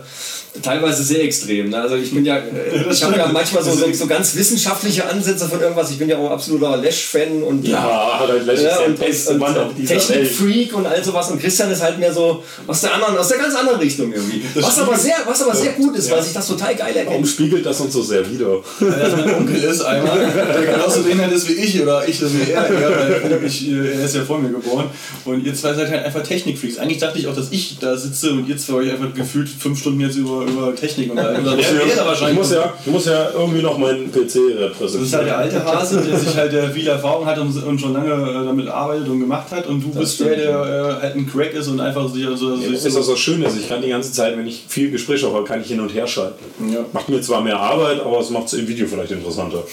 teilweise sehr extrem. Ne? Also ich bin ja, äh, [LAUGHS] ich habe ja manchmal so, so, so ganz wissenschaftliche Ansätze von irgendwas. Ich bin ja auch absoluter Lash-Fan und Ja, ein lächerlich Ja, der und, und. Technikfreak und all sowas. Und Christian ist halt mehr so aus der anderen, aus der ganz anderen Richtung irgendwie. Was aber sehr, was aber sehr gut ist, weil sich das total geil Warum erkennt. spiegelt das uns so sehr wieder? Weil das mein Onkel ist einmal, [LAUGHS] der genauso behindert ist wie ich oder ich das wie er, ich, äh, er ist ja vor mir geboren. Und ihr zwei seid halt einfach Technikfreaks. Eigentlich dachte ich auch, dass ich da sitze und ihr zwei euch einfach gefühlt fünf Stunden jetzt über, über Technik unterhalten. Oder Ich muss, wahrscheinlich. ich muss ja, ich muss ja irgendwie noch meinen PC Das ist halt repräsentieren. der alte Hase, der sich halt der viel Erfahrung hat und, und schon lange äh, damit arbeitet und gemacht hat. Und du bist stimmt, der, der äh, halt ein Crack ist und einfach sich so. Ja, das ist auch so schön, ist, ich kann die ganze Zeit, wenn ich viel Gespräch habe, kann ich hin und her schalten. Ja. Macht mir zwar mehr Arbeit, aber es macht es im Video vielleicht interessanter.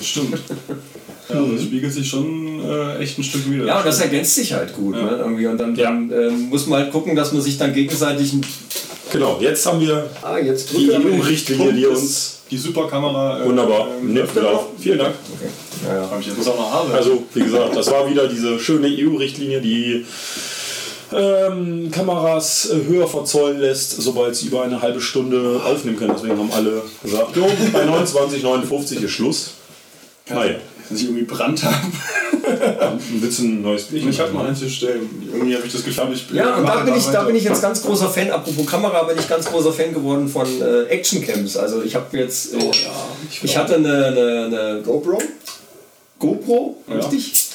Stimmt. [LAUGHS] Ja, aber das spiegelt sich schon äh, echt ein Stück wieder. Ja, und das ergänzt sich halt gut. Ne, irgendwie. Und dann, dann ähm, muss man halt gucken, dass man sich dann gegenseitig. Genau, jetzt haben wir Ah, jetzt die. EU-Richtlinie, die uns Die Superkamera. Äh, wunderbar ähm, nimmt wieder auf. Vielen Dank. Okay. Ja, ja. Hab ich jetzt muss auch noch arbeiten. Also, wie gesagt, das war wieder diese schöne EU-Richtlinie, die ähm, Kameras äh, höher verzollen lässt, sobald sie über eine halbe Stunde aufnehmen können. Deswegen haben alle gesagt, jo, bei 29,59 ist Schluss. Naja, dass ich irgendwie Brand habe. willst du ein neues Bild? Ich habe mal eins hier stellen. Irgendwie habe ich das Gefühl, ich Ja, und da bin, ich, da bin ich jetzt ganz großer Fan, apropos Kamera, bin ich ganz großer Fan geworden von äh, Actioncams. Also ich habe jetzt, äh, ich hatte eine, eine, eine GoPro. GoPro, Ja. richtig?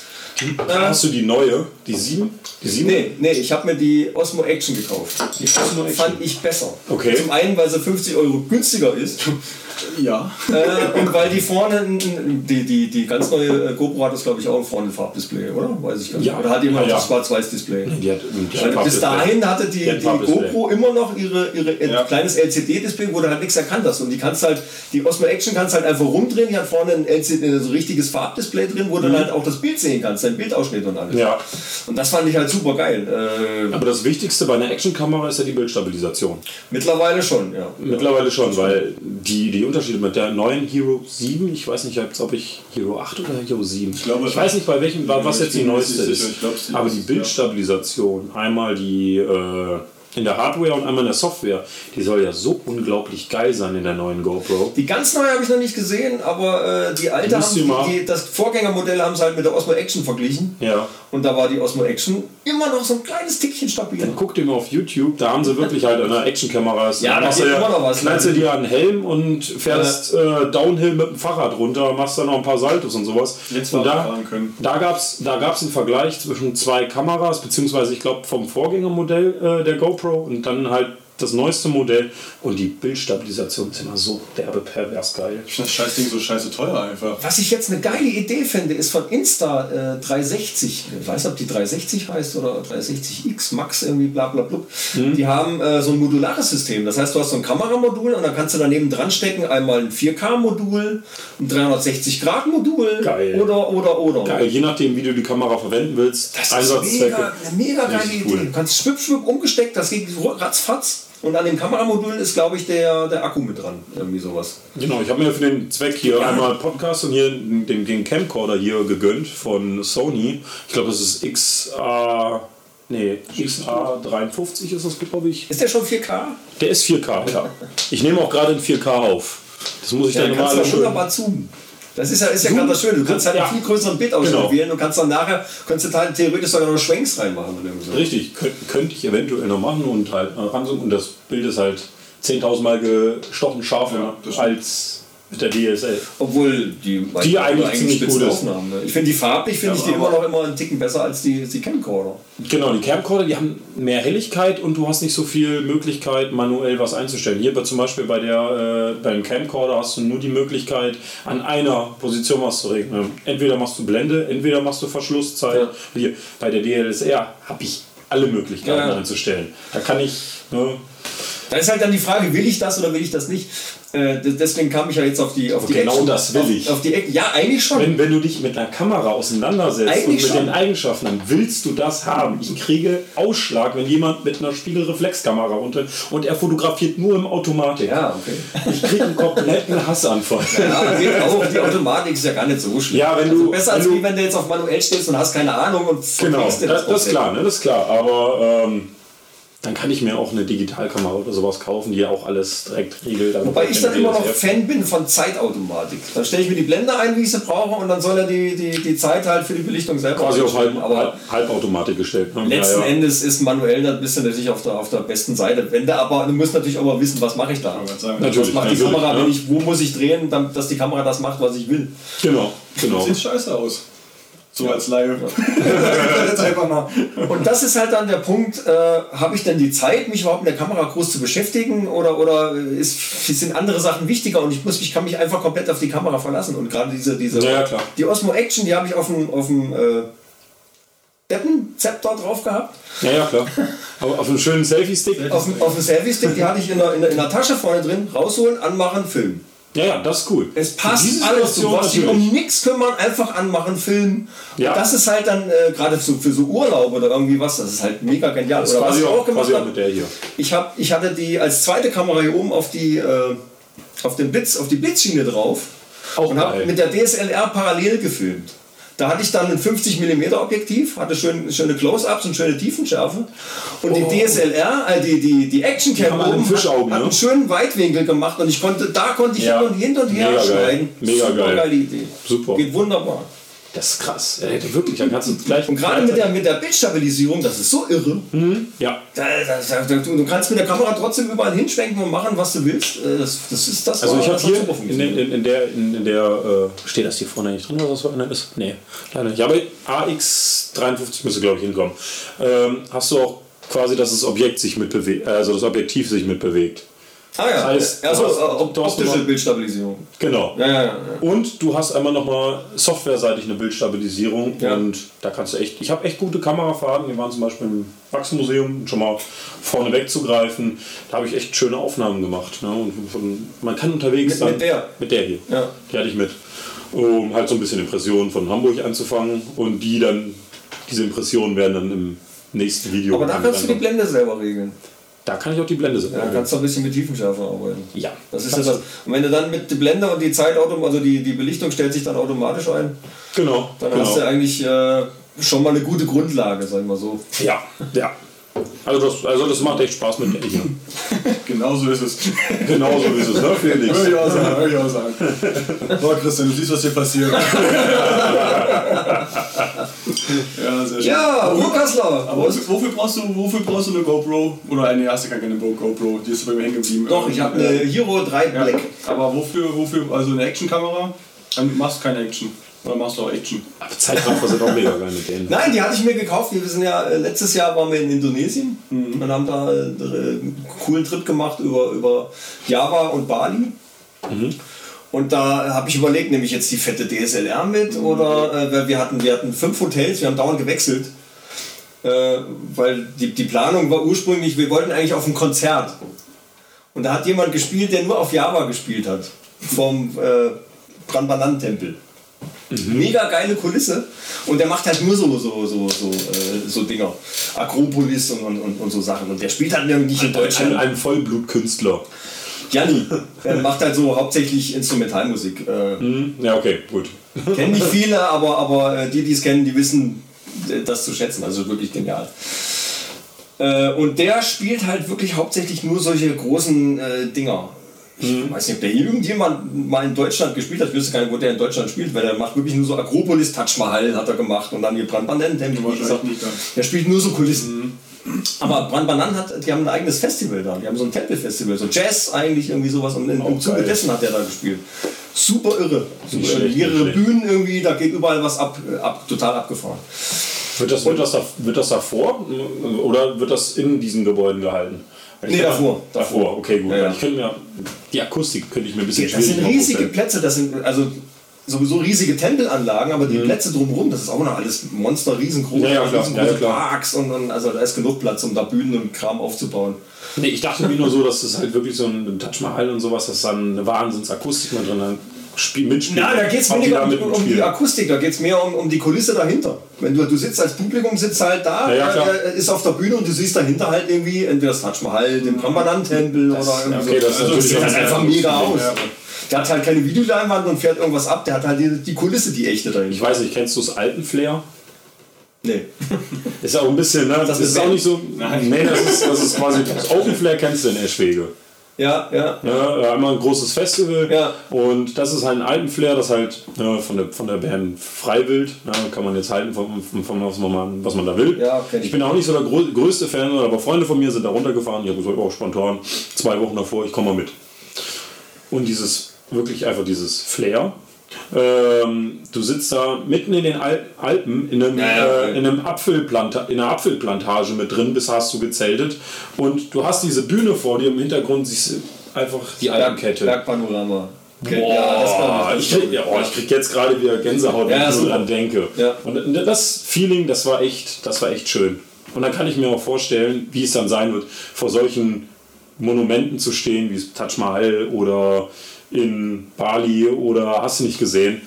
Hast du die neue? Die 7? 7? Nee, nee, ich habe mir die Osmo Action gekauft. Die Osmo Action. fand ich besser. Okay. Zum einen, weil sie 50 Euro günstiger ist [LAUGHS] Ja. äh, und weil die vorne, die, die, die ganz neue äh, GoPro hat das glaube ich auch vorne ein Farbdisplay, oder? Weiß ich gar nicht. Ja. Oder hat die immer noch Ja, ja. das Schwarz-Weiß-Display? Die hat, die hat bis dahin hatte die, Die die. GoPro immer noch ihre, ihre Ja. kleines LCD-Display, wo du halt nichts erkannt hast. Und die kannst halt, die Osmo Action kannst halt einfach rumdrehen, die hat vorne ein LCD, so richtiges Farbdisplay drin, wo du dann halt auch das Bild sehen kannst, dein Bildausschnitt und alles. Mhm. Ja, Und das fand ich halt super geil. Äh, aber das Wichtigste bei einer Actionkamera ist ja die Bildstabilisation. mittlerweile schon, ja. Mittlerweile schon, weil die, die Unterschiede mit der neuen Hero 7, ich weiß nicht, ob ich Hero 8 oder Hero 7, ich, glaube- weiß nicht, bei welchem, was ich jetzt die neueste ist, Ich glaub, die aber die. Bildstabilisation, einmal die, äh, in der Hardware und einmal in der Software. Die soll ja so unglaublich geil sein in der neuen GoPro. Die ganz neue habe ich noch nicht gesehen, aber äh, die alte ihr haben, mal- die, das Vorgängermodell haben sie halt mit der Osmo Action verglichen. Ja. Und da war die Osmo Action immer noch so ein kleines Tickchen stabil. Guck dir mal auf YouTube, da haben sie wirklich halt eine Actionkamera. Ja, Dann da du immer noch was, Knallst du ne? dir einen Helm und fährst äh, Downhill mit dem Fahrrad runter, machst dann noch ein paar Saltos und sowas. Jetzt und da, fahren können. da gab es da gab's einen Vergleich zwischen zwei Kameras, beziehungsweise ich glaube vom Vorgängermodell äh, der GoPro und dann halt das neueste Modell. Und die Bildstabilisation ist immer so derbe pervers geil. Ich finde das Scheißding so scheiße teuer einfach. Was ich jetzt eine geile Idee finde, ist von Insta äh, 360. Ich weiß nicht, ob die 360 heißt oder 360X Max irgendwie bla bla bla. Mhm. Die haben äh, so ein modulares System. Das heißt, du hast so ein Kameramodul und dann kannst du daneben dran stecken einmal ein 4K-Modul, ein 360-Grad-Modul Geil. oder oder oder. Geil, je nachdem, wie du die Kamera verwenden willst, Das ist mega, eine mega geile Richtig Idee. cool. Du kannst schwipp, schwipp umgesteckt, das geht ratzfatz. Und an dem Kameramodul ist, glaube ich, der, der Akku mit dran. Irgendwie sowas. Genau, ich habe mir für den Zweck hier einmal Podcast und hier den, den Camcorder hier gegönnt von Sony. Ich glaube, das ist XA. Nee, XA53 ist das, glaube ich. Ist der schon 4K? Der ist 4K, ja. Ich nehme auch gerade in 4K auf. Das muss ich Ja, dann dann immer kannst du schön. wunderbar zoomen. Das ist ja, ist ja gerade das Schöne. Du kannst halt Ja. einen viel größeren Bildausschnitt Genau. wählen. Du kannst dann nachher, kannst du halt theoretisch sogar noch Schwenks reinmachen. Oder so. Richtig, könnte könnt ich eventuell noch machen und halt ranzoomen. Und das Bild ist halt 10.000 Mal gestochen scharfer Ja, als mit der DSL. Obwohl die, Die eigentlich ziemlich spitzen gut ist. Ne? Ich finde die farblich finde ich die immer noch immer einen Ticken besser als die, die Camcorder. Genau, die Camcorder, die haben mehr Helligkeit und du hast nicht so viel Möglichkeit, manuell was einzustellen. Hier bei, zum Beispiel bei der, äh, beim Camcorder hast du nur die Möglichkeit, an einer Position was zu regeln. Entweder machst du Blende, entweder machst du Verschlusszeit. Ja. Hier bei der DLSR habe ich alle Möglichkeiten Ja, ja. einzustellen. Da kann ich. Ne, Da ist halt dann die Frage, will ich das oder will ich das nicht? Äh, deswegen kam ich ja jetzt auf die auf die Genau Action. das will auf, ich. Auf die Action. Ja, eigentlich schon. wenn, wenn du dich mit einer Kamera auseinandersetzt Eigentlich und mit schon. den Eigenschaften, dann willst du das haben. Ich kriege Ausschlag, wenn jemand mit einer Spiegelreflexkamera runter und er fotografiert nur im Automatik. ja, okay. [LAUGHS] Ich kriege einen kompletten Hassanfall. Ja, geht auch. Die Automatik ist ja gar nicht so schlimm. Ja, wenn also du- besser als wenn du- wie wenn du jetzt auf manuell stehst und hast keine Ahnung und Genau, dir das, das ist klar, ne? das ist klar. Aber ähm, dann kann ich mir auch eine Digitalkamera oder sowas kaufen, die auch alles direkt regelt. Wobei ich dann immer noch. Fan bin von Zeitautomatik. Dann stelle ich mir die Blende ein, wie ich sie brauche, und dann soll er die, die, die Zeit halt für die Belichtung selber quasi auf halb. Aber halb, Halbautomatik gestellt. Ne? letzten ja, ja. Endes ist manuell dann bist du natürlich auf der, auf der besten Seite. Wenn du aber du musst natürlich auch mal wissen, was mache ich da. sagen, Natürlich, was macht die Kamera, ne? wenn ich, wo muss ich drehen, dass die Kamera das macht, was ich will. Genau, genau. Sieht scheiße aus. So als Laie. Jetzt einfach mal. Und das ist halt dann der Punkt, äh, habe ich denn die Zeit, mich überhaupt mit der Kamera groß zu beschäftigen oder, oder ist, sind andere Sachen wichtiger und ich muss mich, kann mich einfach komplett auf die Kamera verlassen. Und gerade diese, diese Ja, ja, klar. die Osmo Action, die habe ich auf dem, auf dem äh, Deppenzepter drauf gehabt. Ja, ja, klar. Aber auf einem schönen Selfie-Stick. Auf dem, auf dem Selfie-Stick, die hatte ich in der, in, der, in der Tasche vorne drin, rausholen, anmachen, filmen. Ja, ja, das ist cool. Es passt alles, Situation brauchst dich um nichts kümmern, einfach anmachen, filmen. Ja. Und das ist halt dann äh, gerade so, für so Urlaub oder irgendwie was, das ist halt mega genial. Das Oder was ich auch, auch gemacht habe, ich, hab, ich hatte die als zweite Kamera hier oben auf die, äh, auf den Blitz, auf die Blitzschiene drauf Auch und habe mit der DSLR parallel gefilmt. Da hatte ich dann ein 50 mm Objektiv, hatte schön, schöne Close-Ups und schöne Tiefenschärfe. Und die DSLR, äh, die, die, die Actioncam haben alle oben, Fischaugen, hat ne? einen schönen Weitwinkel gemacht und ich konnte, da konnte ich Ja. hin und hin und her Mega geil. schneiden. Mega Super geil. geile Idee. Super. Geht wunderbar. Das ist krass. Ja, wirklich, dann kannst du gleich. Und gerade mit der, mit der Bildstabilisierung, das ist so irre. Ja, Da, da, da, du, kannst mit der Kamera trotzdem überall hinschwenken und machen, was du willst. Äh, Das, das ist das, Also ich habe hier in, in, in der, in, in der äh, steht das hier vorne nicht drin, was das für eine ist? Nee, leider nicht. Aber AX53 müsste glaube ich hinkommen. Ähm, hast du auch quasi, dass das Objekt sich mitbewegt, also das Objektiv sich mitbewegt. Ah ja, Das heißt, also hast- optische Bildstabilisierung. Genau. Ja, ja, ja. Und du hast einmal nochmal softwareseitig eine Bildstabilisierung Ja. und da kannst du echt, ich habe echt gute Kamerafahrten, wir waren zum Beispiel im Wachsmuseum, um schon mal vorne wegzugreifen, da habe ich echt schöne Aufnahmen gemacht. Ne? Und man kann unterwegs Mit- dann, mit der? Mit der hier. Ja. Die hatte ich mit, um halt so ein bisschen Impressionen von Hamburg anzufangen und die dann, diese Impressionen werden dann im nächsten Video. Aber da kannst du die Blende selber regeln. Da kann ich auch die Blende Ja, selber. da kannst du ein bisschen mit Tiefenschärfe arbeiten. Ja. Das ist ja das. Und wenn du dann mit der Blende und die Zeitautom, also die, die Belichtung stellt sich dann automatisch ein, Genau. dann genau. hast du eigentlich äh, schon mal eine gute Grundlage, sagen wir so. Ja, ja. Also das, also das macht echt Spaß mit der hier. [LAUGHS] Genau so ist es. Genau so ist es, ne Felix? Würde ich auch sagen, würde ich auch sagen. So, Christian, du siehst, was hier passiert. [LAUGHS] ja, sehr schön. Ja, Ruhrkassler. Aber wofür brauchst, du, wofür brauchst du eine GoPro? Oder eine erste gar keine GoPro, die ist bei mir hängen geblieben. Doch, ich habe eine Hero 3 Ja. Black. Aber wofür, wofür, also eine Actionkamera? Dann machst du keine Action. Oder machst du auch Action? Aber Zeitraffer sind auch mega geil mit denen. [LAUGHS] Nein, die hatte ich mir gekauft. Wir sind ja, äh, letztes Jahr waren wir in Indonesien und haben da äh, einen coolen Trip gemacht über, über Java und Bali. Und da habe ich überlegt, nehme ich jetzt die fette DSLR mit oder äh, wir hatten, wir hatten fünf Hotels, wir haben dauernd gewechselt. Äh, weil die, die Planung war ursprünglich, wir wollten eigentlich auf ein Konzert. Und da hat jemand gespielt, der nur auf Java gespielt hat. Vom äh, Prambanan-Tempel. Mega geile Kulisse. Und der macht halt nur so, so, so, so, äh, so Dinger. Akropolis und, und, und, so Sachen. Und der spielt halt nicht in Ein, Deutschland. ein Vollblutkünstler. Janni. [LAUGHS] Der macht halt so hauptsächlich Instrumentalmusik. Äh, Hm? Ja, okay, gut. kennen nicht [LAUGHS] viele, aber, aber äh, die, die es kennen, die wissen das zu schätzen. Also wirklich genial. Äh, und der spielt halt wirklich hauptsächlich nur solche großen äh, Dinger. Ich weiß nicht, ob der irgendjemand mal in Deutschland gespielt hat. Ich wüsste gar nicht, wo der in Deutschland spielt, weil der macht wirklich nur so Akropolis, Taj Mahal hat er gemacht und dann hier Brandbanan da. Der spielt nur so Kulissen. Aber Brandbanan hat, die haben ein eigenes Festival da. Die haben so ein Tempelfestival, so Jazz eigentlich irgendwie sowas. Und im, im Zuge dessen hat er da gespielt. Super irre. Super irre. Mehrere. Bühnen irgendwie, da geht überall was ab, äh, ab total abgefahren. Wird das, wird, das da, wird das davor oder wird das in diesen Gebäuden gehalten? Nee, hab- davor. Davor, okay, gut. Ja, ja. Ich könnte mir, die Akustik könnte ich mir ein bisschen Das schwierig sind riesige. Plätze, das sind also sowieso riesige Tempelanlagen, aber Mhm. die Plätze drumherum, das ist auch noch alles Monster, riesengroß, Ja, ja, riesengroße Ja, ja. Parks und, und also da ist genug Platz, um da Bühnen und Kram aufzubauen. Nee, ich dachte mir nur so, dass das halt wirklich so ein Taj Mahal und sowas, dass dann eine Wahnsinnsakustik mal drin dann spiel, mitspielt. Na, da geht es weniger um, um die mitspielen. Akustik, da geht es mehr um, um die Kulisse dahinter. Wenn du, du sitzt als Publikum, sitzt halt da, Ja, ja, ist auf der Bühne und du siehst dahinter halt irgendwie entweder das Taj Mahal, den Brahmanan-Tempel oder irgendwie okay, so. das also, natürlich sieht halt einfach mega aus. Der hat halt keine Videoleinwand und fährt irgendwas ab, der hat halt die, die Kulisse, die echte dahinter. Ich weiß nicht, kennst du das Altenflair? Nee. Ist ja auch ein bisschen, ne? Das, Das ist ist auch nicht so. Nein. Nee, das ist, das ist quasi. Das Open Flair kennst du in Eschwege. Ja, ja. Ja, einmal ein großes Festival Ja. und das ist halt ein Alpenflair, das halt ja, von, der, von der Band Freiwild, ja, kann man jetzt halten, von, von, was, man, was man da will. Ja, kenn ich. bin auch nicht so der größte Fan, aber Freunde von mir sind da runtergefahren, ich habe gesagt, oh, spontan, zwei Wochen davor, ich komme mal mit. Und dieses, wirklich einfach dieses Flair. Ähm, du sitzt da mitten in den Al Alpen in, einem, Ja, ja, äh, in, einem Apfelplanta in einer Apfelplantage mit drin, bis hast du gezeltet. Und du hast diese Bühne vor dir, im Hintergrund siehst du einfach die Alpenkette. Bergpanorama. Okay, Boah, ja, ich, krieg, ja, oh, ich krieg jetzt gerade wieder Gänsehaut, wenn ich nur dran denke. Und das Feeling, das war echt, das war echt schön. Und dann kann ich mir auch vorstellen, wie es dann sein wird, vor solchen Monumenten zu stehen, wie Taj Mahal oder in Bali oder hast du nicht gesehen.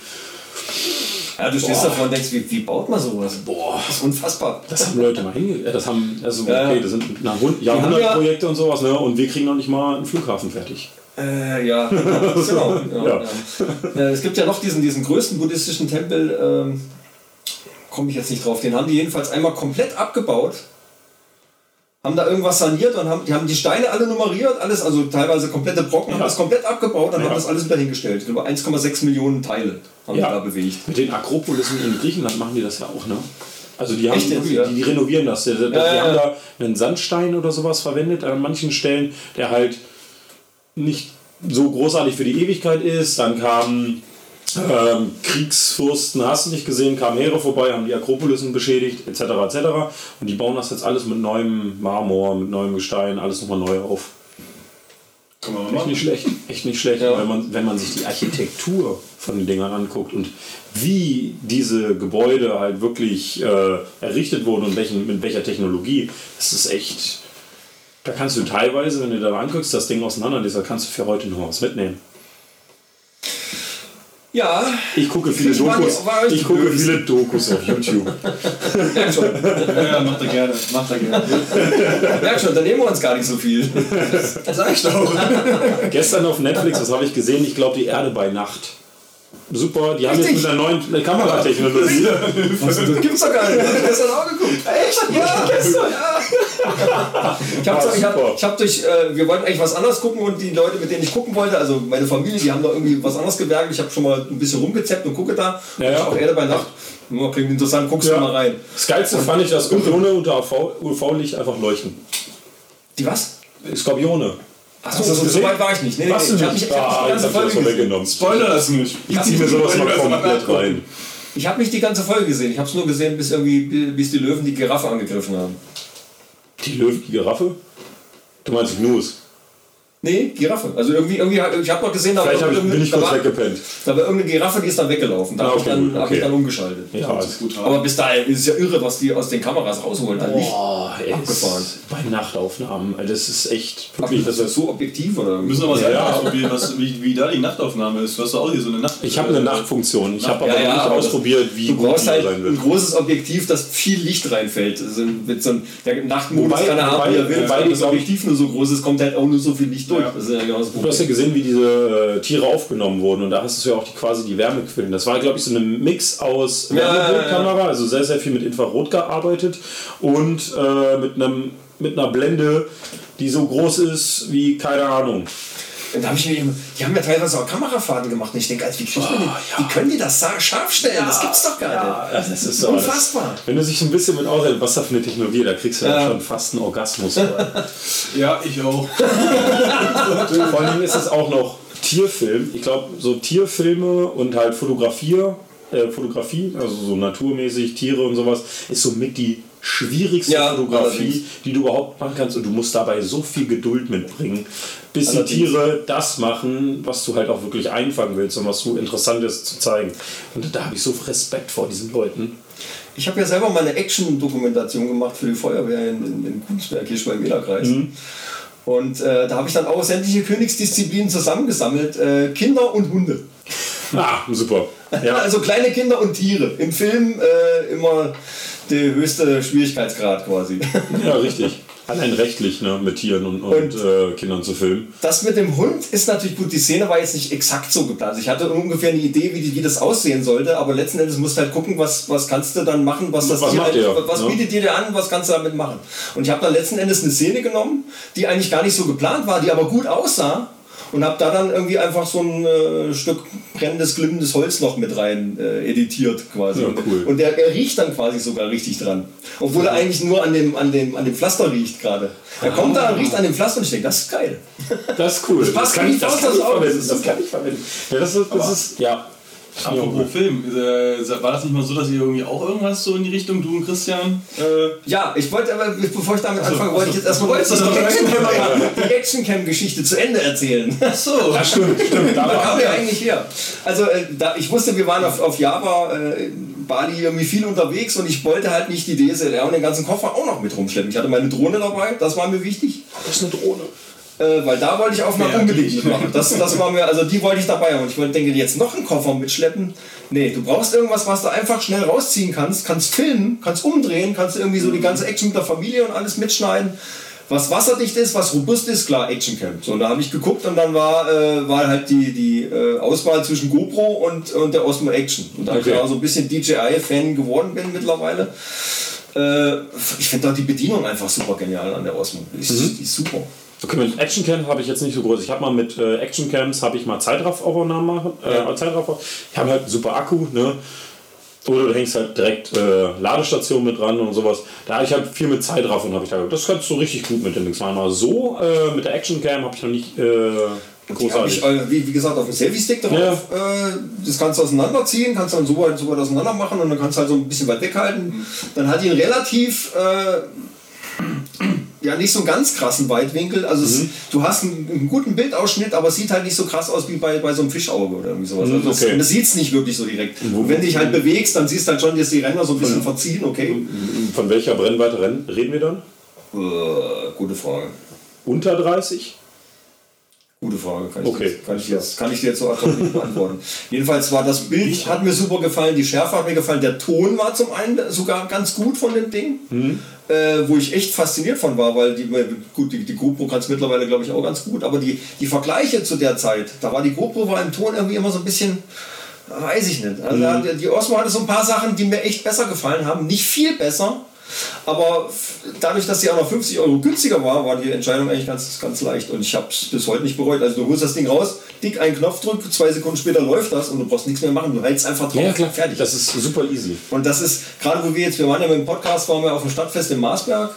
Ja, du stehst davor und denkst, wie, wie baut man sowas? Boah, Das ist unfassbar. das haben Leute mal hinge... Das haben, also Ja, ja. okay, das sind ja- Jahrhundertprojekte und sowas, ne? Und wir kriegen noch nicht mal einen Flughafen fertig. Äh, ja, [LAUGHS] genau. [LAUGHS] Ja, Ja. ja. Äh, es gibt ja noch diesen, diesen größten buddhistischen Tempel, ähm, komme ich jetzt nicht drauf, den haben die jedenfalls einmal komplett abgebaut, haben da irgendwas saniert und haben, die haben die Steine alle nummeriert, alles, also teilweise komplette Brocken, haben Ja. das komplett abgebaut und Ja. haben das alles wieder hingestellt. Über 1,6 Millionen Teile haben Ja. die da bewegt. Mit den Akropolisen in Griechenland machen die das ja auch, ne? Also die, haben Echt wirklich, ja? die, die renovieren das. Die, die, die haben da einen Sandstein oder sowas verwendet an manchen Stellen, der halt nicht so großartig für die Ewigkeit ist. Dann kamen ähm, Kriegsfürsten, hast du nicht gesehen, kamen Heere vorbei, haben die Akropolisen beschädigt, etc. etc. Und die bauen das jetzt alles mit neuem Marmor, mit neuem Gestein, alles nochmal neu auf. Kann man mal Echt nicht schlecht, echt nicht schlecht, Ja. wenn, man, wenn man sich die Architektur von den Dingern anguckt und wie diese Gebäude halt wirklich äh, errichtet wurden und welchen, mit welcher Technologie, das ist echt. Da kannst du teilweise, wenn du da anguckst, das Ding auseinander, da kannst du für heute noch was mitnehmen. Ja, Ich gucke viele Dokus, ich gucke böse. viele Dokus auf YouTube. merk [LAUGHS] schon. Ja, ja, macht er gerne. Macht er gerne. merk schon, da nehmen wir uns gar nicht so viel. [LAUGHS] Sag ich doch. Gestern auf Netflix, was habe ich gesehen? Ich glaube, die Erde bei Nacht. Super. Die haben Richtig. jetzt mit einer neuen Kameratechnologie. Was, das gibt's doch gar nicht. Hab ich gestern auch geguckt. Echt? Ja, gestern, ja. Ich habe Ah, ich hab, ich hab durch, äh, wir wollten eigentlich was anderes gucken und die Leute, mit denen ich gucken wollte, also meine Familie, die haben da irgendwie was anderes gewerkt. Ich habe schon mal ein bisschen rumgezappt und gucke da. Ja, ja. Auch Erde bei Nacht. Ja, klingt interessant, guckst Ja. du mal rein. Das Geilste fand ich, dass Skorpione unter UV-Licht einfach leuchten. Die was? Skorpione. Achso, das so, so weit war ich nicht. Nee, nee, Hast du nee. Ich habe nicht? mich, ich hab Ah, mich die jetzt ganze hab Folge gesehen. weggenommen. Spoiler das nicht. Ich zieh mir sowas mal komplett rein. Ich habe nicht die ganze Folge gesehen. Ich habe es nur gesehen, bis irgendwie, bis die Löwen die Giraffe angegriffen haben. Die Löwen, die Giraffe? Du meinst die Gnus? Nee, Giraffe. Also irgendwie, irgendwie ich habe noch gesehen, da war, Vielleicht hab ich, bin ich da, kurz war, weggepennt. da war irgendeine Giraffe, die ist dann weggelaufen. Da Ah, habe ich, okay, hab ich okay. dann umgeschaltet. Ja, alles gut. Aber bis dahin ist es ja irre, was die aus den Kameras rausholen. Dann. Boah, ey, Abgefahren. Ist- Bei Nachtaufnahmen, ey, das ist echt Ach, wirklich, das das ist ist so objektiv oder? Wir müssen aber selber Ja. ausprobieren, was, wie, wie da die Nachtaufnahme ist. Du hast auch hier so eine Nacht. ich habe eine Nachtfunktion. Ich habe aber Ja, ja, noch nicht aber ausprobiert, wie Du gut brauchst die halt sein ein wird. großes Objektiv, das viel Licht reinfällt. Also mit so einem, der Nachtmodus Wobei- kann er haben, wie er will. das Objektiv nur so groß ist, kommt halt auch nur so viel Licht durch. Ja. Das ist ja genau das Du hast ja gesehen, wie diese äh, Tiere aufgenommen wurden und da hast du ja auch die, quasi die Wärmequellen. Das war, glaube ich, so ein Mix aus Ja, ja, ja, ja. Wärmebildkamera, also sehr, sehr viel mit Infrarot gearbeitet und äh, mit, einem, mit einer Blende, die so groß ist wie, keine Ahnung. Und da hab ich mir, die haben ja teilweise auch Kamerafahrten gemacht. Und ich denke, also, wie, Oh, ja. wie können die das scharf stellen? das gibt's doch gar nicht. das ist aber Unfassbar. Das, wenn du dich ein bisschen mit aushältst, was da für eine Technologie, da kriegst du ja. Ja. schon fast einen Orgasmus. [LAUGHS] Ja, ich auch. [LAUGHS] Vor allem ist es auch noch Tierfilm. Ich glaube, so Tierfilme und halt Fotografier, äh, Fotografie, also so naturmäßig Tiere und sowas, ist so mit die schwierigste Ja, Fotografie, allerdings. die du überhaupt machen kannst. Und du musst dabei so viel Geduld mitbringen, bis Allerdings. die Tiere das machen, was du halt auch wirklich einfangen willst und was du interessant ist zu zeigen. Und da habe ich so Respekt vor diesen Leuten. Ich habe ja selber mal eine Action-Dokumentation gemacht für die Feuerwehr in, in, in Kunstberg, hier beim Ederkreis. Mhm. Und äh, da habe ich dann auch sämtliche Königsdisziplinen zusammengesammelt. Äh, Kinder und Hunde. Ah, super. Ja. [LAUGHS] Also kleine Kinder und Tiere. Im Film äh, immer der höchste Schwierigkeitsgrad quasi. [LAUGHS] ja, richtig. Allein rechtlich, ne, mit Tieren und, und, Und- äh, Kindern zu filmen. Das mit dem Hund ist natürlich gut. Die Szene war jetzt nicht exakt so geplant. Also ich hatte ungefähr eine Idee, wie, die, wie das aussehen sollte, aber letzten Endes musst du halt gucken, was, was kannst du dann machen, was das Was Tier halt, der, was ne? bietet dir der an, was kannst du damit machen. Und ich habe dann letzten Endes eine Szene genommen, die eigentlich gar nicht so geplant war, die aber gut aussah. Und habe da dann irgendwie einfach so ein äh, Stück brennendes, glimmendes Holz noch mit rein äh, editiert quasi. Ja, cool. Und der, er riecht dann quasi sogar richtig dran. Obwohl er eigentlich nur an dem, an dem, an dem Pflaster riecht gerade. Er kommt da und riecht an dem Pflaster und ich denke, das ist geil. Das ist cool. Das, passt kann wie ich, das Faust kann aufs ich. Das kann ich verwenden. Ja, das ist, das ist ja. Apropos Film, äh, war das nicht mal so, dass ihr irgendwie auch irgendwas so in die Richtung, du und Christian? Äh, Ja, ich wollte aber, bevor ich damit anfange, wollte ich jetzt erstmal Wolltest du die die Actioncam-Geschichte zu Ende erzählen. ach so. [LAUGHS] Ja, stimmt, stimmt. Da kam ja eigentlich her. Also äh, da, ich wusste, wir waren auf, auf Java, äh, Bali irgendwie viel unterwegs und ich wollte halt nicht die DSLR und den ganzen Koffer auch noch mit rumschleppen. Ich hatte meine Drohne dabei, das war mir wichtig. das ist eine Drohne. Äh, weil da wollte ich Aufnahmen Ja, unbedingt mitmachen. Das, das war mir, also die wollte ich dabei haben. Und ich wollte, denke, jetzt noch einen Koffer mitschleppen. Nee, du brauchst irgendwas, was du einfach schnell rausziehen kannst, kannst filmen, kannst umdrehen, kannst irgendwie so die ganze Action mit der Familie und alles mitschneiden. Was wasserdicht ist, was robust ist, klar, Actioncam. So, und da habe ich geguckt und dann war, äh, war halt die, die äh, Auswahl zwischen GoPro und, und der Osmo Action. Und da Okay. ich auch so ein bisschen DJI-Fan geworden bin mittlerweile, äh, ich finde auch die Bedienung einfach super genial an der Osmo. Die ist, die ist super. Okay, mit Actioncam habe ich jetzt nicht so groß. Ich habe mal mit äh, Actioncams habe ich mal Zeitraff-Aufnahmen machen. Äh, Ja. Zeitraff ich habe halt einen super Akku, ne? Oder du hängst halt direkt äh, Ladestation mit dran und sowas. Da habe ich halt viel mit Zeitraff und habe ich da das kannst du richtig gut mit den Dings machen. Aber so äh, mit der Actioncam habe ich noch nicht äh, großartig. ich, äh, wie, wie gesagt, auf dem Selfie-Stick drauf. Ja. Äh, das kannst du auseinanderziehen, kannst dann so weit, so weit auseinander machen und dann kannst du halt so ein bisschen weit weghalten. Dann hat die einen relativ, äh, ja, nicht so einen ganz krassen Weitwinkel. Also es, Mhm. du hast einen, einen guten Bildausschnitt, aber es sieht halt nicht so krass aus wie bei, bei so einem Fischauge oder irgendwie sowas. Mhm, Also das, okay. und das sieht es nicht wirklich so direkt. Und wenn du dich halt bewegst, dann siehst du halt schon, dass die Ränder so ein bisschen verziehen, okay. Von welcher Brennweite ren- reden wir dann? Äh, gute Frage. Unter 30? Gute Frage, kann ich, Okay. jetzt, kann ich, jetzt, kann ich dir jetzt so nicht beantworten. [LAUGHS] Jedenfalls war das Bild, hat mir super gefallen, die Schärfe hat mir gefallen, der Ton war zum einen sogar ganz gut von dem Ding, äh, wo ich echt fasziniert von war, weil die, gut, die, die GoPro kann es mittlerweile glaube ich auch ganz gut, aber die, die Vergleiche zu der Zeit, da war die GoPro war im Ton irgendwie immer so ein bisschen, weiß ich nicht. Also mhm. die Osmo hatte so ein paar Sachen, die mir echt besser gefallen haben. Nicht viel besser, aber dadurch, dass sie auch noch 50 Euro günstiger war, war die Entscheidung eigentlich ganz, ganz leicht. Und ich habe es bis heute nicht bereut. Also du holst das Ding raus, dick einen Knopf drückt, zwei Sekunden später läuft das und du brauchst nichts mehr machen. Du hältst einfach drauf. Ja, klar. Fertig. Das ist super easy. Und das ist, gerade wo wir jetzt, wir waren ja mit dem Podcast, waren wir auf dem Stadtfest in Marsberg.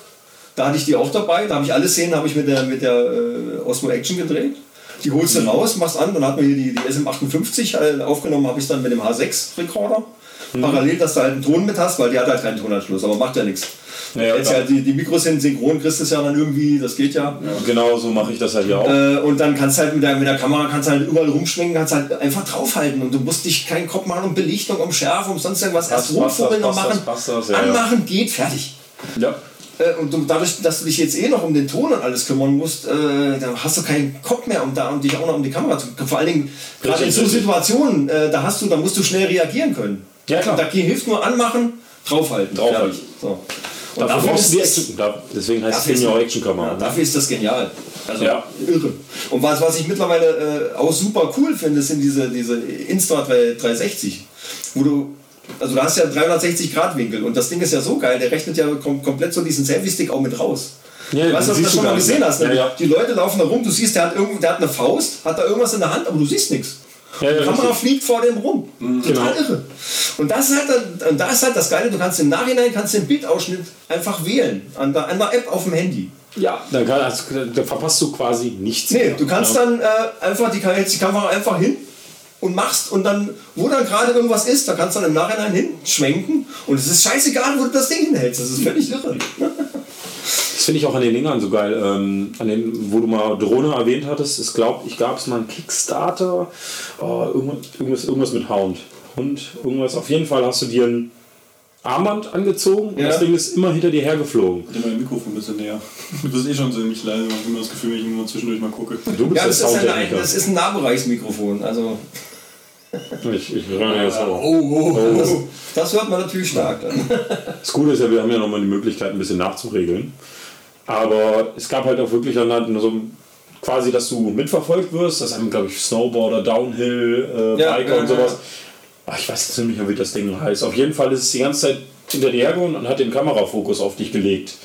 Da hatte ich die auch dabei. Da habe ich alle Szenen habe ich mit der, mit der äh, Osmo Action gedreht. Die holst du mhm. raus, machst an, dann hat man hier die, die SM58 äh, aufgenommen, habe ich dann mit dem H6-Rekorder. Mhm. Parallel, dass du halt einen Ton mit hast, weil die hat halt keinen Tonanschluss, aber macht ja nichts. Naja, Jetzt ja, die, die Mikros sind synchron, kriegst du es ja dann irgendwie, das geht ja. ja genau, so mache ich das halt ja auch. Äh, und dann kannst du halt mit der, mit der Kamera kannst halt überall rumschwingen, kannst halt einfach draufhalten und du musst dich keinen Kopf machen um Belichtung, um Schärfe, um sonst irgendwas. Erst rumfummeln noch machen, das, das, ja, anmachen, geht, fertig. Ja. Äh, und du, dadurch, dass du dich jetzt eh noch um den Ton und alles kümmern musst, äh, da hast du keinen Kopf mehr, um, da, um dich auch noch um die Kamera zu kümmern. Vor allen Dingen, gerade in so Situationen, äh, da hast du, da musst du schnell reagieren können. Ja, klar. Da hilft nur anmachen, draufhalten. Draufhalten. So. Und dafür brauchst du die Action. deswegen heißt es Senior Action Kamera. Ja, dafür ist das genial. Also ja. irre. Und was, was ich mittlerweile äh, auch super cool finde, sind diese, diese Insta 360, wo du also du hast ja 360 Grad Winkel und das Ding ist ja so geil, der rechnet ja kom komplett so diesen Selfie-Stick auch mit raus. Ja, du weißt, dass du das schon mal gesehen hast. Ne? Ja, ja. Die Leute laufen da rum, du siehst, der hat, irgendwo, der hat eine Faust, hat da irgendwas in der Hand, aber du siehst nichts. Ja, ja, die Kamera richtig. fliegt vor dem rum. Mhm. Total genau. irre. Und das ist halt, und da ist halt das Geile, du kannst im Nachhinein kannst den Bildausschnitt einfach wählen. An der, an der App auf dem Handy. Ja, dann, kann, also, dann verpasst du quasi nichts. Nee, mehr. du kannst ja. dann äh, einfach die, die Kamera einfach hin und machst und dann, wo dann gerade irgendwas ist, da kannst du dann im Nachhinein hinschwenken und es ist scheißegal, wo du das Ding hinhältst. Das ist völlig irre. Das finde ich auch an den Dingern so geil. Ähm, an den, wo du mal Drohne erwähnt hattest, es glaube ich, gab es mal einen Kickstarter. Oh, irgendwas, irgendwas mit Hound. Hund, irgendwas. Auf jeden Fall hast du dir ein Armband angezogen ja. und das Ding ist immer hinter dir hergeflogen. Ich mein Mikrofon ein bisschen näher. Du bist eh schon so ziemlich leise, man hat immer das Gefühl, wenn ich immer zwischendurch mal gucke. Du bist ja, das, ist ein, das ist ein Nahbereichsmikrofon. Also ich, ich höre jetzt auch. Oh, oh, oh. Das, das, hört man natürlich stark. Dann. Das Gute ist ja, wir haben ja nochmal die Möglichkeit, ein bisschen nachzuregeln. Aber es gab halt auch wirklich dann halt so quasi, dass du mitverfolgt wirst. Das haben, glaube ich, Snowboarder, Downhill, äh, ja, Biker ja, und sowas. Ach, ich weiß jetzt nicht mehr, wie das Ding heißt. Auf jeden Fall ist es die ganze Zeit hinter dir hergegangen und hat den Kamerafokus auf dich gelegt.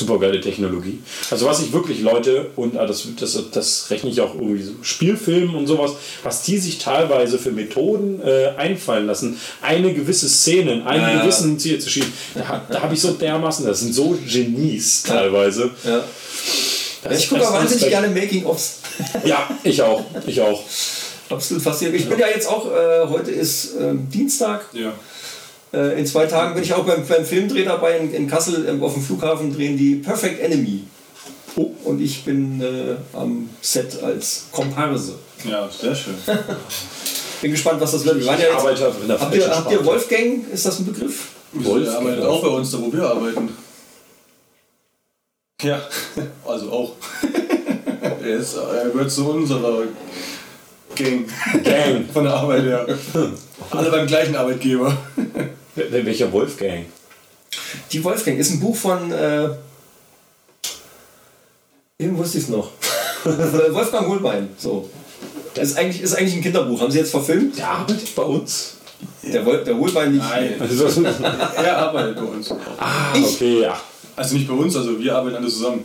Super geile Technologie. Also was ich wirklich Leute, und ah, das, das, das rechne ich auch irgendwie so, Spielfilmen und sowas, was die sich teilweise für Methoden äh, einfallen lassen, eine gewisse Szene in einem ja, gewissen Ziel zu schieben, da, da habe ich so dermaßen, das sind so Genies teilweise. Ja. ich gucke aber wahnsinnig gerne Making-ofs. [LAUGHS] ja, ich auch. Ich auch. Absolut faszinierend. Ich bin ja jetzt auch, äh, heute ist äh, Dienstag. Ja. Äh, in zwei Tagen bin ich auch beim, beim Filmdreh dabei in, in Kassel ähm, auf dem Flughafen drehen die Perfect Enemy. Oh. Und ich bin äh, am Set als Komparse. Ja, sehr schön. [LAUGHS] bin gespannt, was das wird. Wir waren ja jetzt, habt, ihr, habt ihr Wolfgang? Ist das ein Begriff? Wolfgang der arbeitet auch bei uns, da wo wir arbeiten. Ja, [LAUGHS] also auch. [LAUGHS] er, ist, er gehört zu unserer Gang. Gang. Von der Arbeit her. Alle beim gleichen Arbeitgeber. Welcher Wolfgang? Die Wolfgang ist ein Buch von. Äh, eben wusste ich es noch. [LAUGHS] Wolfgang Hohlbein. So. Das ist eigentlich, ist eigentlich ein Kinderbuch. Haben Sie jetzt verfilmt? Der arbeitet bei uns. Der, der Hohlbein nicht. Nein. [LAUGHS] er arbeitet bei uns. Ah, okay, ja. Also nicht bei uns, also wir arbeiten alle zusammen.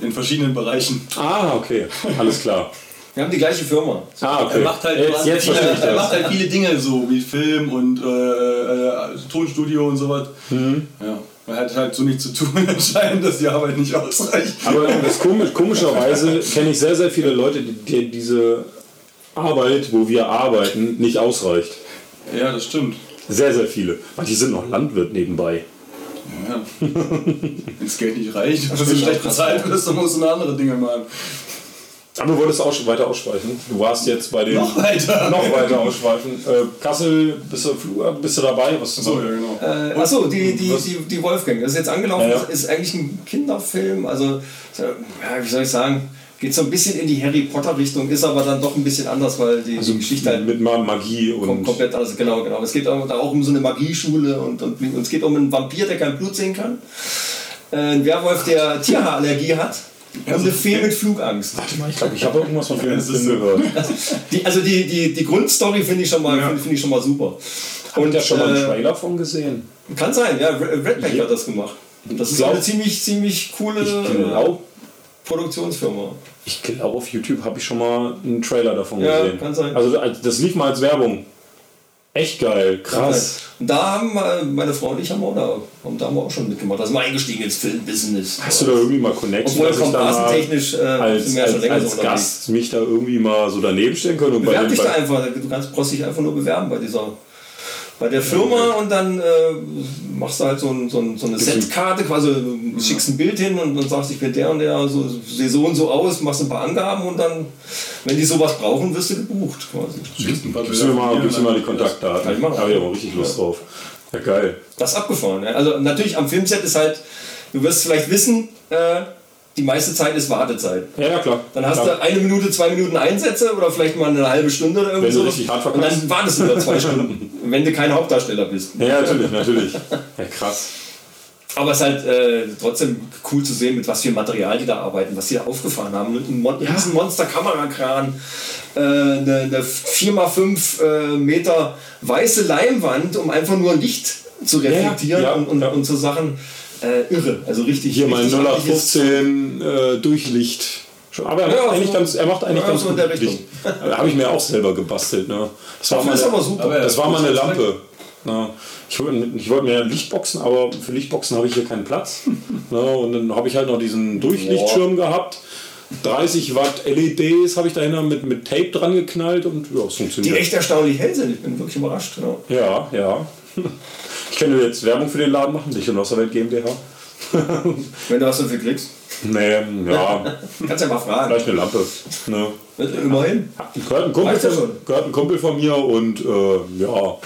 In verschiedenen Bereichen. Ah, okay. Alles klar. Wir haben die gleiche Firma. Ah, okay. Er macht halt, jetzt, jetzt viele, er macht halt viele Dinge so, wie Film und äh, äh, Tonstudio und sowas. Mhm. Ja. Man hat halt so nichts zu tun, [LAUGHS] anscheinend, dass die Arbeit nicht ausreicht. Aber das komisch, komischerweise kenne ich sehr, sehr viele Leute, die, die diese Arbeit, wo wir arbeiten, nicht ausreicht. Ja, das stimmt. Sehr, sehr viele. Die sind noch Landwirt nebenbei. Ja. [LAUGHS] Wenn das Geld nicht reicht, [LAUGHS] wenn du schlecht bezahlt wirst, dann musst du noch andere Dinge machen. Aber du wolltest auch weiter ausschweifen. Du warst jetzt bei den. Noch weiter! Noch weiter ausschweifen. Äh, Kassel, bist du, bist du dabei? Was so, ja, genau. Äh, achso, die, die, die, die Wolfgang. Das ist jetzt angelaufen, ja, ja. ist eigentlich ein Kinderfilm. Also, ja, wie soll ich sagen? Geht so ein bisschen in die Harry Potter Richtung, ist aber dann doch ein bisschen anders, weil die, also die Geschichte halt. Mit Magie und. Komplett anders, genau, genau. Es geht auch, da auch um so eine Magieschule und, und, und es geht um einen Vampir, der kein Blut sehen kann. Äh, ein Werwolf, der Tierhaarallergie hat Und eine Fee mit Flugangst. Warte mal, ich glaube, ich habe irgendwas von ist so. gehört. Die, also die, die, die Grundstory finde ich, schon mal Ja. finde find ich schon mal super. Und ja schon mal einen äh, Trailer von gesehen. Kann sein, ja. Red Redback hat das gemacht. Das ist glaub- eine ziemlich, ziemlich coole Ich glaube, Produktionsfirma. ich glaube, auf YouTube habe ich schon mal einen Trailer davon Ja, gesehen. kann sein. Also als- das lief mal als Werbung. Echt geil, krass. Und da haben meine Frau und ich haben, auch da, haben da haben wir auch schon mitgemacht. Da sind wir eingestiegen ins Filmbusiness. Hast du da irgendwie mal Connection, Obwohl komparasentechnisch äh, als, als, als unterwegs. Gast mich da irgendwie mal so daneben stellen können? Und Bewerb den- dich da einfach. Du kannst, brauchst dich einfach nur bewerben bei dieser bei der Firma und dann äh, machst du halt so, ein, so, ein, so eine Setkarte, quasi schickst ein Bild hin und dann sagst, ich bin der und der, so, sehe so und so aus, machst ein paar Angaben und dann, wenn die sowas brauchen, wirst du gebucht quasi. Gibst du mir mal, gibst du mir mal die Kontaktdaten? Kann ich machen. Da habe ich aber richtig Lust drauf. Ja, geil. Das ist abgefahren. Ja. Also natürlich am Filmset ist halt, du wirst vielleicht wissen, äh, die meiste Zeit ist Wartezeit. Ja, ja, klar. Dann hast klar. du eine Minute, zwei Minuten Einsätze oder vielleicht mal eine halbe Stunde oder irgendwie Wenn du richtig hart Und verkaufst. dann wartest du wieder zwei [LAUGHS] Stunden, wenn du kein Hauptdarsteller bist. Ja, natürlich, natürlich. Ja, krass. Aber es ist halt äh, trotzdem cool zu sehen, mit was für Material die da arbeiten, was die da aufgefahren haben. Ein Mon Ja. riesen Monster-Kamerakran, äh, eine, eine 4x5 äh, Meter weiße Leinwand, um einfach nur Licht zu reflektieren ja, und, und, ja. und so Sachen. Äh, irre, also richtig. Hier mein richtig amtliches- 0815 äh, Durchlicht. Schon- Aber er macht, Ja, eigentlich so- ganz, er macht eigentlich ja, ganz gut. Licht. Habe ich mir auch selber gebastelt. Ne? Das war mal. Aber Das war mal eine. Lampe. Na, ich wollte ich wollte mir Lichtboxen, aber für Lichtboxen habe ich hier keinen Platz. [LAUGHS] Na, und dann habe ich halt noch diesen Durchlichtschirm gehabt. 30 Watt LEDs habe ich dahinter mit, mit Tape dran geknallt und ja, es die funktioniert. echt erstaunlich hell sind. Ich bin wirklich überrascht. Genau. Ja, ja. [LAUGHS] Könnte jetzt Werbung für den Laden machen, Licht und Wasserwelt GmbH. Wenn du was dafür kriegst, Nee, ja, [LAUGHS] kannst ja mal fragen. vielleicht eine Lampe. Ne? Immerhin. Gehört ein, Kumpel von, gehört ein Kumpel von mir und äh, ja,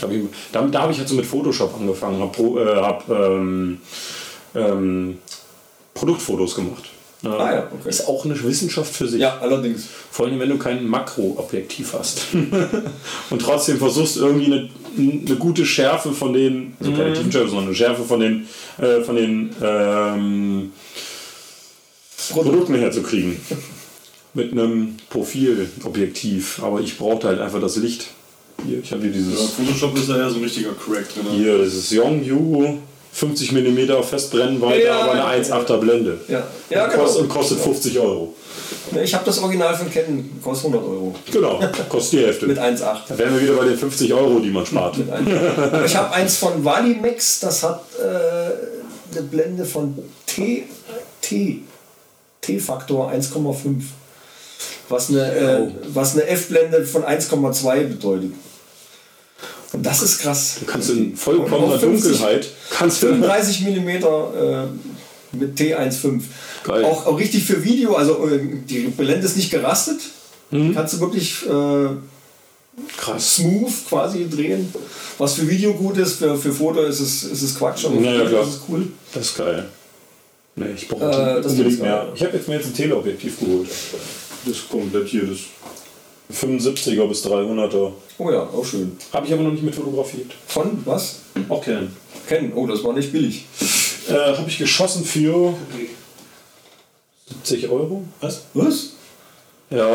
hab ich, da, da habe ich halt so mit Photoshop angefangen, habe äh, hab, ähm, ähm, Produktfotos gemacht. Ja, Ah ja, okay. Ist auch eine Wissenschaft für sich. Ja, allerdings. Vor allem, wenn du kein Makroobjektiv hast. [LAUGHS] und trotzdem versuchst irgendwie eine, eine gute Schärfe von den, also keine Tiefenschärfe, sondern eine Schärfe von den, äh, von den ähm, Produkten herzukriegen. Mit einem Profilobjektiv. Aber ich brauchte halt einfach das Licht. Hier, ich habe hier Ja, dieses. Photoshop ist da ja so ein richtiger Crack drin. Hier, das ist Yongyu 50 mm Festbrennweite, Ja, aber eine ja, 1,8er Blende. Ja, ja und, genau. kostet, und kostet 50 Euro. Ich habe das Original von Canon, kostet 100 Euro. Genau, kostet die Hälfte. Mit 1,8. Da wären wir wieder bei den 50 Euro, die man spart. Mit 1,8. Aber ich habe eins von Valimax, das hat äh, eine Blende von T, T, T-Faktor 1,5. Was eine, äh, was eine F-Blende von 1,2 bedeutet. Und das ist krass. Du kannst in vollkommener Und auch 50 Dunkelheit kannst du 35 mm äh, mit T1.5. Geil. Auch, auch richtig für Video, also äh, die Blende ist nicht gerastet. Mhm. Kannst du wirklich äh, krass. smooth quasi drehen. Was für Video gut ist, für, für Foto ist es, ist es Quatsch. aber Ja, für ja, Video klar. ist es cool. Das ist geil. Nee, ich brauche Äh, das unbedingt ist geil. mehr. Ich habe jetzt mir jetzt ein Teleobjektiv geholt. Das komplett hier, das 75er bis 300er. Oh ja, auch schön. Habe ich aber noch nicht mit fotografiert. Von was? Auch kennen. Kennen. Oh, das war nicht billig. Äh, habe ich geschossen für 70 Euro. Was? Was? Ja,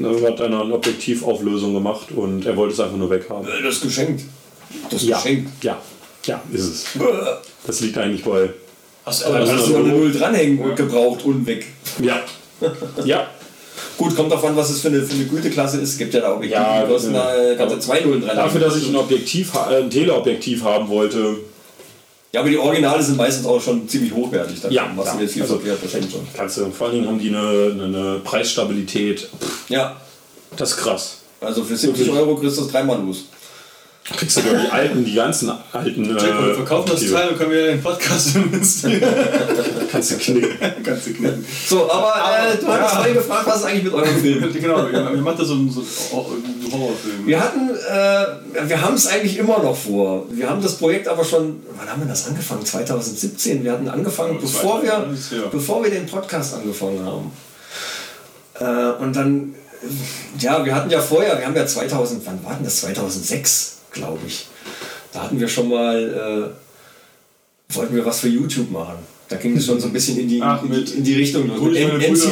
da hat einer eine Objektivauflösung gemacht und er wollte es einfach nur weghaben. Äh, Das ist geschenkt. Das ist Ja, geschenkt. ja, ja, ist es. Das liegt eigentlich bei. Hast Da du eine Null dranhängen und gebraucht und weg. Ja. Ja, [LAUGHS] Gut, kommt davon, was es für eine, für eine Güteklasse ist. Es gibt ja da Objektive, Ja, die kosten ja. da, kannst du zwei Nullen dran dafür, dass ich ein Objektiv, äh, ein Teleobjektiv haben wollte, Ja, aber die Originale sind meistens auch schon ziemlich hochwertig. Dann Ja, was ja. mir jetzt viel Also- verkehrt, wahrscheinlich schon. kannst du, vor allen Dingen haben die eine, eine, Preisstabilität. Ja, das ist krass. also für 70 Euro kriegst du das dreimal los. Kriegst du sogar die alten, die ganzen alten. Jack, wir Äh, verkaufen das. Teil und können wir den Podcast [LAUGHS] investieren. Kannst du knicken. Kannst du knicken. So, aber, äh, du hattest ja. vorhin gefragt, was ist eigentlich mit eurem Film? [LAUGHS] genau, wir wir machen da so einen, so einen Horrorfilm. Wir hatten, äh, wir haben es eigentlich immer noch vor. Wir haben das Projekt aber schon, wann haben wir das angefangen? 2017. Wir hatten angefangen, Ja, bevor, wir, 2019, ja. bevor wir den Podcast angefangen haben. Äh, und dann, äh, ja, wir hatten ja vorher, wir haben ja 2000, wann war denn das? 2006, glaube ich. Da hatten wir schon mal, äh, wollten wir was für YouTube machen. Da ging es schon so ein bisschen in die, [LAUGHS] Ach, in, die, in die Richtung. mit-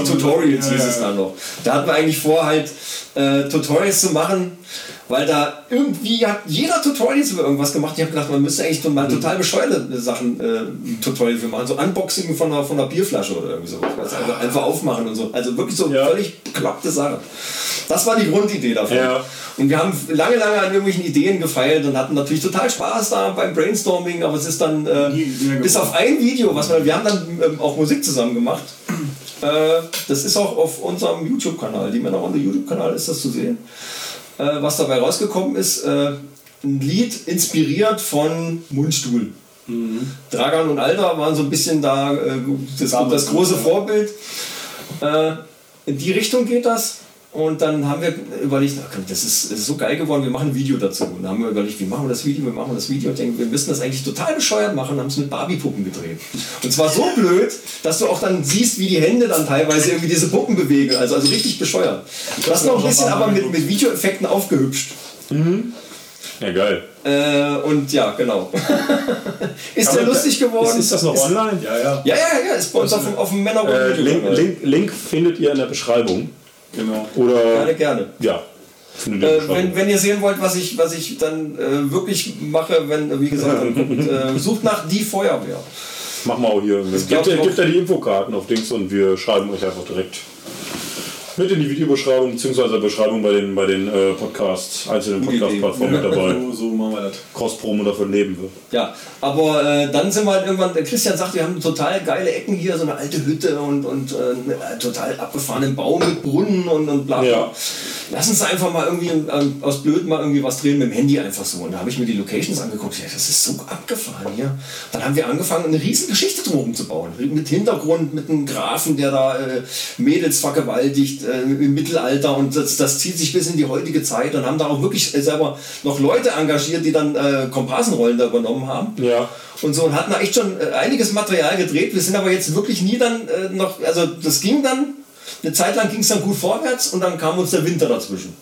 Tutorials Ja, hieß es ja. dann noch. Da hatten wir eigentlich vor, halt äh, Tutorials zu machen, weil da irgendwie hat jeder Tutorials über irgendwas gemacht. Ich habe gedacht, man müsste eigentlich mal total bescheuerte Sachen äh, Tutorial für machen. So Unboxing von einer, von einer Bierflasche oder irgendwie so. Also einfach aufmachen und so. Also wirklich so Ja. völlig bekloppte Sache. Das war die Grundidee davon. Ja. Und wir haben lange, lange an irgendwelchen Ideen gefeilt und hatten natürlich total Spaß da beim Brainstorming, aber es ist dann äh, bis auf ein Video, was wir, wir haben dann ähm, auch Musik zusammen gemacht. Äh, das ist auch auf unserem YouTube-Kanal, die Männerrunde YouTube-Kanal ist das zu sehen. Äh, was dabei rausgekommen ist, äh, ein Lied inspiriert von Mundstuhl. Dragan und Alter waren so ein bisschen da äh, das, das große Vorbild. Äh, in die Richtung geht das. Und dann haben wir überlegt, komm, das ist, das ist so geil geworden, wir machen ein Video dazu. Und dann haben wir überlegt, wie machen wir das Video, wir machen das Video. Und denken, wir müssen das eigentlich total bescheuert machen, haben es mit Barbie-Puppen gedreht. Und zwar so blöd, dass du auch dann siehst, wie die Hände dann teilweise irgendwie diese Puppen bewegen. Also, also richtig bescheuert. Das noch ein bisschen aber mit, mit Videoeffekten aufgehübscht. Ja, geil. Äh, und ja, genau. [LAUGHS] ist sehr lustig geworden. Ist, ist das noch Ist- online? Ja, ja, Ja, ja, ja, ist bei uns auf dem, auf dem Männer- und Äh, Link. Link, Link findet ihr in der Beschreibung. Genau. Oder Gerne, gerne. ja, Äh, wenn, wenn ihr sehen wollt, was ich, was ich dann äh, wirklich mache, wenn, wie gesagt, dann äh, [LAUGHS] sucht nach die Feuerwehr. Machen wir auch hier. Gibt auch. gibt ja die Infokarten auf Dings und wir schreiben euch einfach direkt mit in die Videobeschreibung bzw. Beschreibung bei den, bei den äh, Podcasts, einzelnen. Podcast-Plattformen mit dabei. [LAUGHS] So, so machen wir das. Cross-Promo davon leben wir. Ja, aber äh, dann sind wir halt irgendwann, der Christian sagt, wir haben total geile Ecken hier, so eine alte Hütte und, und äh, einen total abgefahrenen Baum mit Brunnen und, und bla bla. Ja. Lass uns einfach mal irgendwie ähm, aus Blöd mal irgendwie was drehen mit dem Handy einfach so. Und da habe ich mir die Locations angeguckt, ja, das ist so abgefahren hier. Dann haben wir angefangen, eine riesige Geschichte drumherum zu bauen. Mit Hintergrund, mit einem Grafen, der da äh, Mädels vergewaltigt äh, im Mittelalter und das, das zieht sich bis in die heutige Zeit und haben da auch wirklich äh, selber noch Leute engagiert, die dann äh, Komparsenrollen da übernommen haben Ja. und so und hatten da echt schon äh, einiges Material gedreht. Wir sind aber jetzt wirklich nie dann äh, noch, also das ging dann, eine Zeit lang ging es dann gut vorwärts und dann kam uns der Winter dazwischen.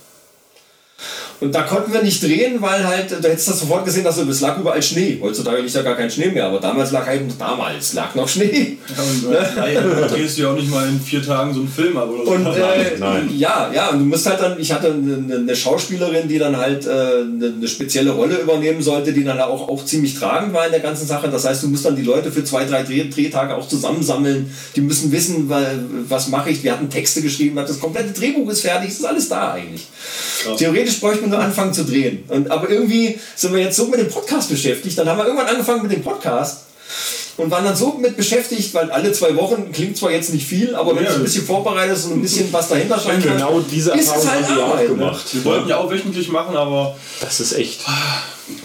Und da konnten wir nicht drehen, weil halt, da hättest du sofort gesehen, dass es lag überall Schnee. Heutzutage liegt ja gar kein Schnee mehr, aber damals lag halt, damals lag noch Schnee. Ja, und äh, du drehst ja auch nicht mal in vier Tagen so einen Film ab oder so. Und äh, nein. ja, ja, und du musst halt dann, ich hatte eine, eine Schauspielerin, die dann halt äh, eine, eine spezielle Rolle übernehmen sollte, die dann auch, auch ziemlich tragend war in der ganzen Sache. Das heißt, du musst dann die Leute für zwei, drei Dreh, Drehtage auch zusammensammeln. Die müssen wissen, weil, was mache ich. Wir hatten Texte geschrieben, das komplette Drehbuch ist fertig, es ist alles da eigentlich. Krass. Theoretisch bräuchte man nur anfangen zu drehen. Und, aber irgendwie sind wir jetzt so mit dem Podcast beschäftigt. Dann haben wir irgendwann angefangen mit dem Podcast und waren dann so mit beschäftigt, weil alle zwei Wochen klingt zwar jetzt nicht viel, aber wenn Ja. du ein bisschen vorbereitet ist und ein bisschen was dahinter steht, Genau diese ist es Erfahrung halt haben wir auch Arbeit, ne? gemacht. wir wollten ja auch wöchentlich machen, aber Das ist echt.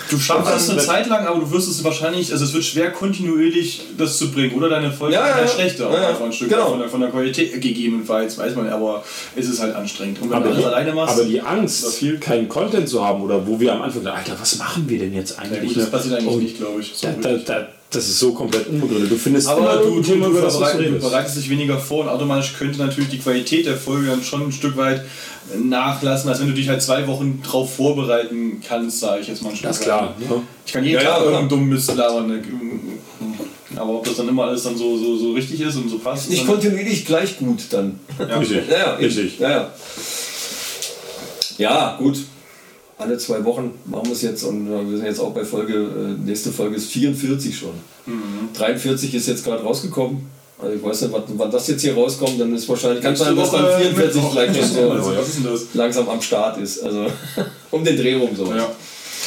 Du schaffst es eine Zeit lang, aber du wirst es wahrscheinlich, also es wird schwer kontinuierlich das zu bringen. Oder deine Folge Ja, ist ja, halt ja. schlechter, Ja, ja. ein Stück Genau. von, der, von der Qualität gegebenenfalls, weiß man, aber es ist halt anstrengend. Und wenn Aber du die, alleine machst, aber die Das Angst, viel. keinen Content zu haben oder wo wir am Anfang dachten, Alter, was machen wir denn jetzt ja, eigentlich? gut, das ne? passiert eigentlich Und nicht, glaube ich. So Da, da, da, das ist so komplett unbegründet. Du findest Aber immer du, du, du, du bereit, bereitest dich weniger vor und automatisch könnte natürlich die Qualität der Folge dann schon ein Stück weit nachlassen, als wenn du dich halt zwei Wochen drauf vorbereiten kannst, sage ich jetzt mal ein Stück Das ist weit. klar. Ne? Ich kann jeden Ja, Tag ja, irgendeinen dummen Mist labern. ne? Aber ob das dann immer alles dann so, so, so richtig ist und so passt. nicht kontinuierlich gleich gut dann. ja. Richtig. Ja, ja. Richtig. Ja, ja. ja, gut. Alle zwei Wochen machen wir es jetzt und äh, wir sind jetzt auch bei Folge, äh, nächste Folge ist 44 schon. 43 ist jetzt gerade rausgekommen. Also ich weiß nicht, wann, das jetzt hier rauskommt, dann ist wahrscheinlich, kann sein, dass dann 44 vielleicht schon so [LAUGHS] Also, langsam am Start ist. Also [LAUGHS] um den Dreh rum so. Ja.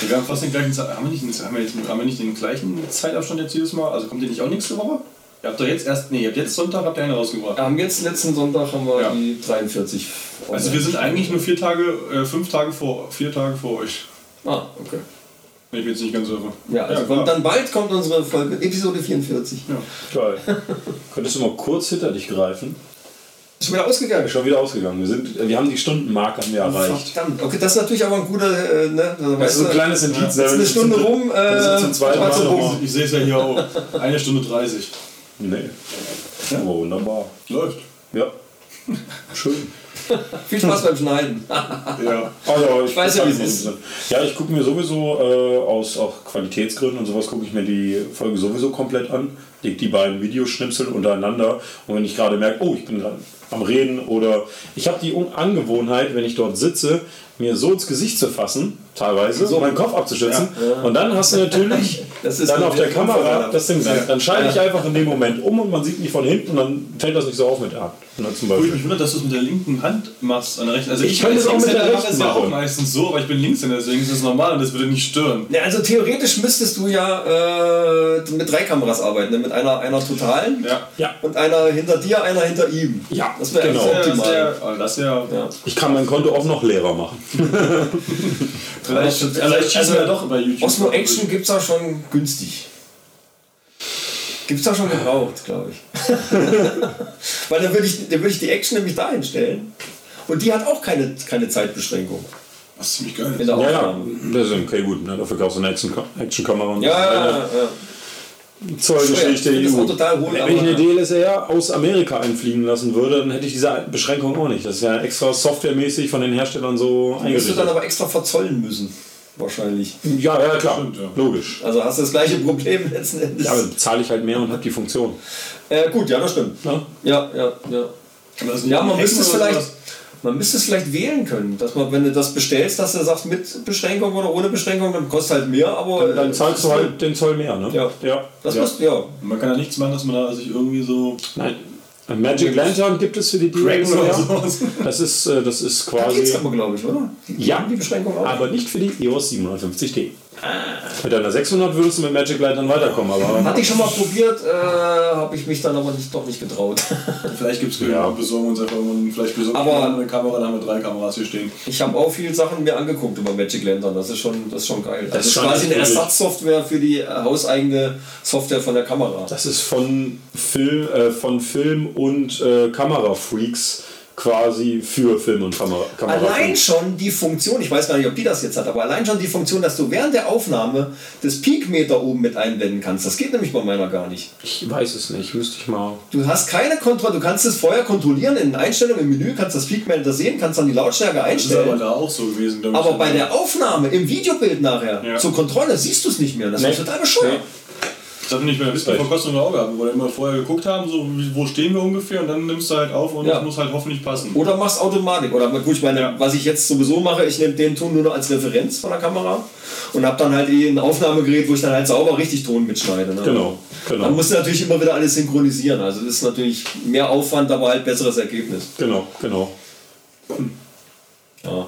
Wir haben fast den gleichen Zeit. Haben wir, nicht, haben, wir jetzt, haben wir nicht den gleichen Zeitabstand jetzt jedes Mal? Also kommt ihr nicht auch nächste Woche? Ihr habt doch jetzt erst. Nee, ihr habt jetzt Sonntag habt ihr eine rausgebracht. Haben jetzt letzten Sonntag haben wir Ja. die 43. Also wir sind eigentlich nur vier Tage, äh, fünf Tage vor, vier Tage vor euch. Ah, okay. Wenn ich mich jetzt nicht ganz irre. Ja, also klar. kommt dann bald kommt unsere Folge, Episode 44. Ja. Geil. Könntest du mal kurz hinter dich greifen? Ist schon wieder ausgegangen. Schon wieder ausgegangen. Wir, sind, wir haben die Stundenmarke haben wir erreicht. Verdammt. Okay, das ist natürlich aber ein guter, äh, ne? Also, Das ist so ein kleines Indiz. jetzt eine Stunde rum, äh, wir sind zum zweiten mal. Ich sehe es ja hier auch. Eine Stunde 30. Nee. Aber wunderbar. Läuft. Ja. [LAUGHS] Schön. Viel Spaß beim Schneiden. [LAUGHS] Ja. Also, Ich weiß ja, wie es ist. Ja, ich gucke mir sowieso äh, aus auch Qualitätsgründen und sowas gucke ich mir die Folge sowieso komplett an. Leg die beiden Videoschnipsel untereinander und wenn ich gerade merke, oh, ich bin gerade am Reden oder ich habe die Angewohnheit, wenn ich dort sitze, mir so ins Gesicht zu fassen, teilweise, so meinen Kopf abzustützen und dann hast du natürlich [LAUGHS] Das ist dann auf der Kamera das Ding, Ja. dann schalte ich Ja. einfach in dem Moment um und man sieht mich von hinten und dann fällt das nicht so auf mit der Hand. Ne, zum Wo ich Beispiel. mich wundert, dass du es mit der linken Hand machst an der rechten. Also Ich könnte als es auch mit der rechten ja auch machen. meistens so, aber ich bin Linkshänder, deswegen ist das normal und das würde nicht stören. Ja, also theoretisch müsstest du ja äh, mit drei Kameras arbeiten. Ne? Mit einer, einer totalen Ja. Ja, und einer hinter dir, einer hinter ihm. Ja, das wäre genau. Ja, das optimal. wäre oh, das wär, Ja. ich kann mein Konto auch noch leerer machen. [LAUGHS] [LAUGHS] Vielleicht, Also, vielleicht schießen also, wir ja doch bei YouTube. Osmo Action gibt es auch schon günstig. Gibt es auch schon gebraucht, glaube ich. [LAUGHS] Weil dann würde ich, dann würd ich die Action nämlich dahin stellen. Und die hat auch keine, keine Zeitbeschränkung Das ist ziemlich geil. in der Ja, ja, das ist okay, gut. Ne? Dafür kaufst du eine Action- Action-Kamera und Ja, ja, ja. ja. Zollgeschichte das EU. Wenn ich eine DLSR aus Amerika einfliegen lassen würde, dann hätte ich diese Beschränkung auch nicht. Das ist ja extra softwaremäßig von den Herstellern so Musst du eingerichtet. dann aber extra verzollen müssen. Wahrscheinlich. Ja, ja, klar. Stimmt, ja. Logisch. Also hast du das gleiche Problem letzten Endes. Ja, aber dann zahle ich halt mehr und habe die Funktion. äh, gut, ja, das stimmt. Ja, ja, ja. Nicht Ja, man müsste es vielleicht. sowas? Man müsste es vielleicht wählen können, dass man, wenn du das bestellst, dass du sagst mit Beschränkung oder ohne Beschränkung, dann kostet halt mehr, aber Dann, dann zahlst du halt den Zoll mehr, ne? Ja. ja. Das ja. muss, ja. Man kann ja nichts machen, dass man da sich irgendwie so Nein. Ein Magic Lantern gibt es für die cracken oder sowas. [LAUGHS] Das ist, äh, das ist Da geht's quasi. aber, glaube ich, oder? Die, Ja, die Beschränkung auch. aber nicht für die EOS 750D. Mit einer 600 würdest du mit Magic Lantern weiterkommen, aber Hatte ich schon mal probiert, äh, habe ich mich dann aber nicht, doch nicht getraut. [LAUGHS] Vielleicht gibt es Ja. besorgen uns einfach irgendwann, vielleicht besorgen Aber- wir eine Kamera, dann haben wir drei Kameras hier stehen. Ich habe auch viele Sachen mir angeguckt über Magic Lantern. Das ist schon, das ist schon geil. Das, ist ist schon quasi eine Ersatzsoftware für die äh, hauseigene Software von der Kamera. Das ist von Film, äh, von Film und äh, Kamerafreaks quasi für Film und Kamera. Allein Kamerafreaks. schon die Funktion, ich weiß gar nicht, ob die das jetzt hat, aber allein schon die Funktion, dass du während der Aufnahme das Peakmeter oben mit einblenden kannst. Das geht nämlich bei meiner gar nicht. Ich weiß es nicht, müsste ich mal. Du hast keine Kontrolle, du kannst es vorher kontrollieren in den Einstellungen im Menü, kannst das Peakmeter sehen, kannst dann die Lautstärke Das ist aber einstellen. da auch so gewesen. Aber bei der Aufnahme im Videobild nachher Ja. zur Kontrolle siehst du es nicht mehr. Das Nee. ist total bescheuert. Das hat nicht mehr ein bisschen Verkostung im Auge haben, wo wir immer vorher geguckt haben, so wo stehen wir ungefähr und dann nimmst du halt auf und Ja. es muss halt hoffentlich passen. Oder machst Automatik. Oder gut, ich meine, Ja. was ich jetzt sowieso mache, ich nehme den Ton nur noch als Referenz von der Kamera und habe dann halt ein Aufnahmegerät, wo ich dann halt sauber richtig Ton mitschneide. Ne? Genau, genau. Dann musst du natürlich immer wieder alles synchronisieren. Also das ist natürlich mehr Aufwand, aber halt besseres Ergebnis. Genau, genau. Ja.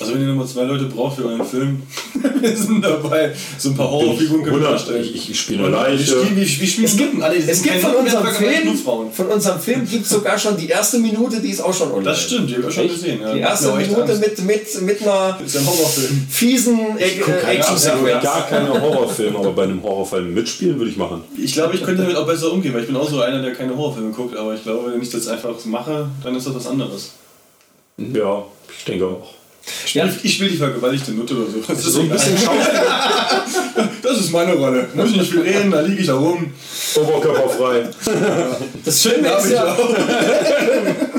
Also wenn ihr nochmal zwei Leute braucht für euren Film, [LAUGHS] wir sind dabei. So ein paar Horrorfiguren können wir darstellen. ich, ich spiele Leiche. spielen, wir, spielen Es gibt. Alle, die es gibt von unserem Film, von unserem Film gibt es sogar schon die erste Minute, die ist auch schon online. Das stimmt, die haben wir schon gesehen. Ja. Die erste Minute mit, mit, mit einer ist ein Horrorfilm. fiesen äh, Ich habe Action-Sequenz. gar keine Horrorfilme, aber bei einem Horrorfilm mitspielen würde ich machen. Ich glaube, ich könnte damit auch besser umgehen, weil ich bin auch so einer, der keine Horrorfilme guckt, aber ich glaube, wenn ich das einfach mache, dann ist das was anderes. Ja, ich denke auch. Ich spiele Ja. ich spiel die vergewaltigte Nutte oder so. Das ist, So ein bisschen Schauspiel, [LAUGHS] das ist meine Rolle. Muss ich nicht viel reden, da liege ich da rum. oberkörperfrei. Das Hab ist ich ja,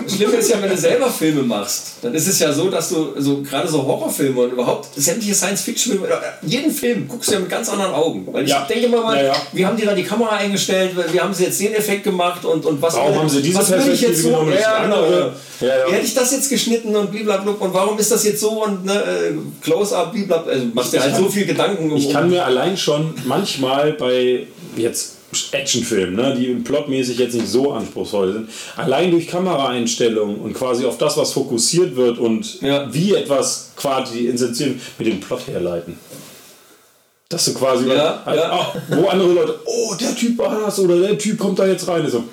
Schlimme ist ja, wenn du selber Filme machst, dann ist es ja so, dass du so gerade so Horrorfilme und überhaupt sämtliche Science-Fiction-Filme, oder jeden Film guckst du ja mit ganz anderen Augen. Weil ich Ja. denke immer mal, Ja, ja. wie haben die da die Kamera eingestellt, wie haben sie jetzt den Effekt gemacht und, und was Warum haben sie diese was würde ich jetzt so, ja, genau. Wie hätte ich das jetzt geschnitten und blablabla und warum ist das jetzt so und ne, äh, Close-Up, blablabla, also machst dir halt so viel Gedanken um. Ich kann mir allein schon manchmal bei jetzt Actionfilmen, ne, die plotmäßig jetzt nicht so anspruchsvoll sind, allein durch Kameraeinstellungen und quasi auf das, was fokussiert wird und Ja. wie etwas quasi inszeniert, mit dem Plot herleiten. Dass du quasi, Ja, halt, ja. ah, wo andere Leute, oh, der Typ war das oder der Typ kommt da jetzt rein. So,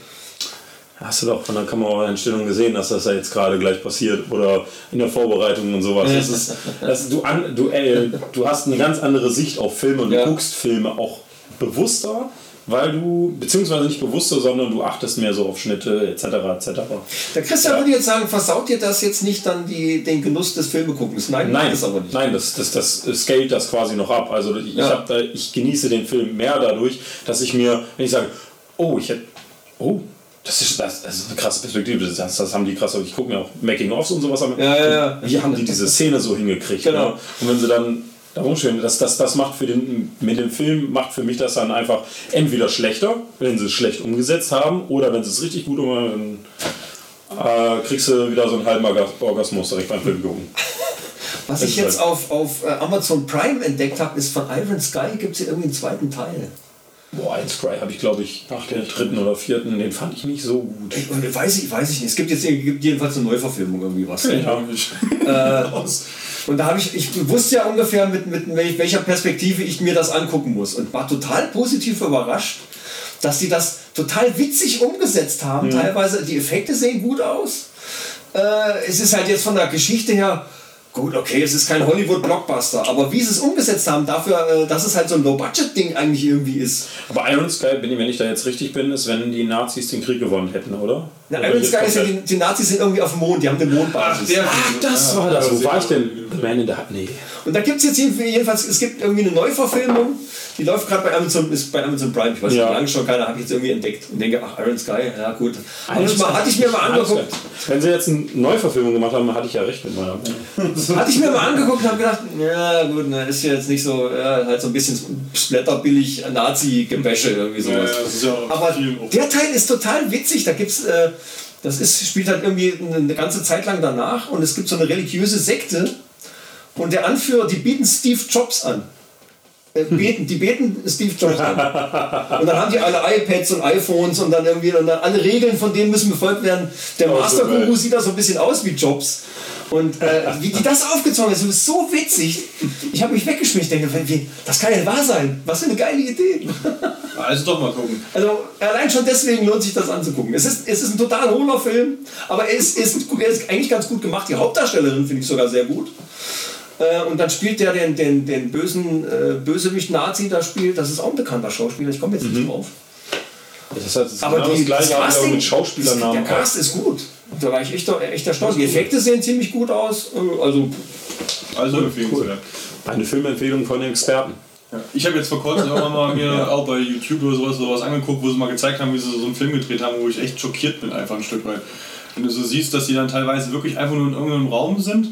hast du doch von der Kameraeinstellung gesehen, dass das da jetzt gerade gleich passiert oder in der Vorbereitung und sowas. Das ist, das, du, an, du, äh, du hast eine ganz andere Sicht auf Filme und Ja. du guckst Filme auch bewusster, weil du, beziehungsweise nicht bewusster, sondern du achtest mehr so auf Schnitte etc. etc. Der Christian Ja. würde jetzt sagen, versaut dir das jetzt nicht dann die, den Genuss des Filmeguckens? Nein, Nein, das aber nicht. nein, das, das, das scaled das quasi noch ab. Also ich, Ja. da, ich genieße den Film mehr dadurch, dass ich mir, wenn ich sage, oh, ich hätte, oh, Das ist, das, das ist eine krasse Perspektive. Das, das haben die krass. Ich gucke mir auch Making-ofs und sowas an. Ja, ja, ja. Wie haben die diese Szene so hingekriegt? Genau. Ne? Und wenn sie dann da rumstehen, das, das, das macht für den, mit dem Film macht für mich das dann einfach entweder schlechter, wenn sie es schlecht umgesetzt haben, oder wenn sie es richtig gut umgesetzt haben, äh, kriegst du wieder so einen halben Orgas- Orgasmus direkt beim Film gucken. [LAUGHS] Was Das ich jetzt halt- auf, auf äh, Amazon Prime entdeckt habe, ist von Iron Sky gibt es hier irgendwie einen zweiten Teil. Boah, ein Scry habe ich glaube ich nach dem dritten oder vierten, den fand ich nicht so gut. Ich, und weiß ich, weiß ich nicht. Es gibt jetzt gibt jedenfalls eine Neuverfilmung irgendwie was. Ja. [LAUGHS] Aus. Und da habe ich, ich wusste ja ungefähr mit, mit wel- welcher Perspektive ich mir das angucken muss und war total positiv überrascht, dass die das total witzig umgesetzt haben. Teilweise die Effekte sehen gut aus. Äh, es ist halt jetzt von der Geschichte her gut, okay, es ist kein Hollywood-Blockbuster, aber wie sie es umgesetzt haben, dafür, äh, dass es halt so ein Low-Budget-Ding eigentlich irgendwie ist. Aber Iron Sky, wenn ich da jetzt richtig bin, ist, wenn die Nazis den Krieg gewonnen hätten, oder? Na, Oder Iron jetzt Sky ist ja, die, die Nazis sind irgendwie auf dem Mond, die haben eine Mondbasis. der Ach, das war das. Wo war ich denn? The Man in the Hut? Nee. Und da gibt es jetzt jeden- jedenfalls, es gibt irgendwie eine Neuverfilmung, die läuft gerade bei Amazon, ist bei Amazon Prime, ich weiß nicht, Ja. wie lange schon keiner, habe ich jetzt irgendwie entdeckt und denke, ach, Iron Sky, ja gut. Hatte ich, mal, hatte ich mir mal angeguckt, Wenn sie jetzt eine Neuverfilmung gemacht haben, hatte ich ja recht mit meiner Meinung. [LAUGHS] hatte ich mir mal angeguckt und habe gedacht, ja gut, na, ist ja jetzt nicht so, ja, halt so ein bisschen splatterbillig Nazi-Gebäsche irgendwie sowas. ja, das ist ja auch Aber der Teil ist total witzig. Da gibt's, äh, das ist, spielt halt irgendwie eine ganze Zeit lang danach und es gibt so eine religiöse Sekte und der Anführer, die bieten Steve Jobs an. Äh, beten, die beten Steve Jobs an. Und dann haben die alle iPads und iPhones und dann irgendwie und dann alle Regeln von denen müssen befolgt werden. Der Oh, Master. Guru sieht da so ein bisschen aus wie Jobs. Und äh, wie die das aufgezogen ist, das ist so witzig. Ich habe mich weggeschmissen. Ich denke, wie, das kann ja nicht wahr sein. Was für eine geile Idee. [LAUGHS] Also doch mal gucken. Also allein schon deswegen lohnt sich das anzugucken. Es ist, es ist ein total hohler Film, aber er ist, ist, er ist eigentlich ganz gut gemacht. Die Hauptdarstellerin finde ich sogar sehr gut. Äh, und dann spielt der den, den, den bösen äh, Bösewicht-Nazi da spielt. Das ist auch ein bekannter Schauspieler. Ich komme jetzt nicht drauf. Das ist halt das Aber genau die, das gleiche, aber mit Schauspielernamen. der Cast ist gut. Da war ich echt, echt erstaunt. Die Effekte sehen ziemlich gut aus. Also Also empfehlenswert. Eine Filmempfehlung von den Experten. Ja. Ich habe jetzt vor kurzem irgendwann mal mir auch bei YouTube oder sowas, sowas angeguckt, wo sie mal gezeigt haben, wie sie so einen Film gedreht haben, wo ich echt schockiert bin, einfach ein Stück weit. Wenn du so siehst, dass die dann teilweise wirklich einfach nur in irgendeinem Raum sind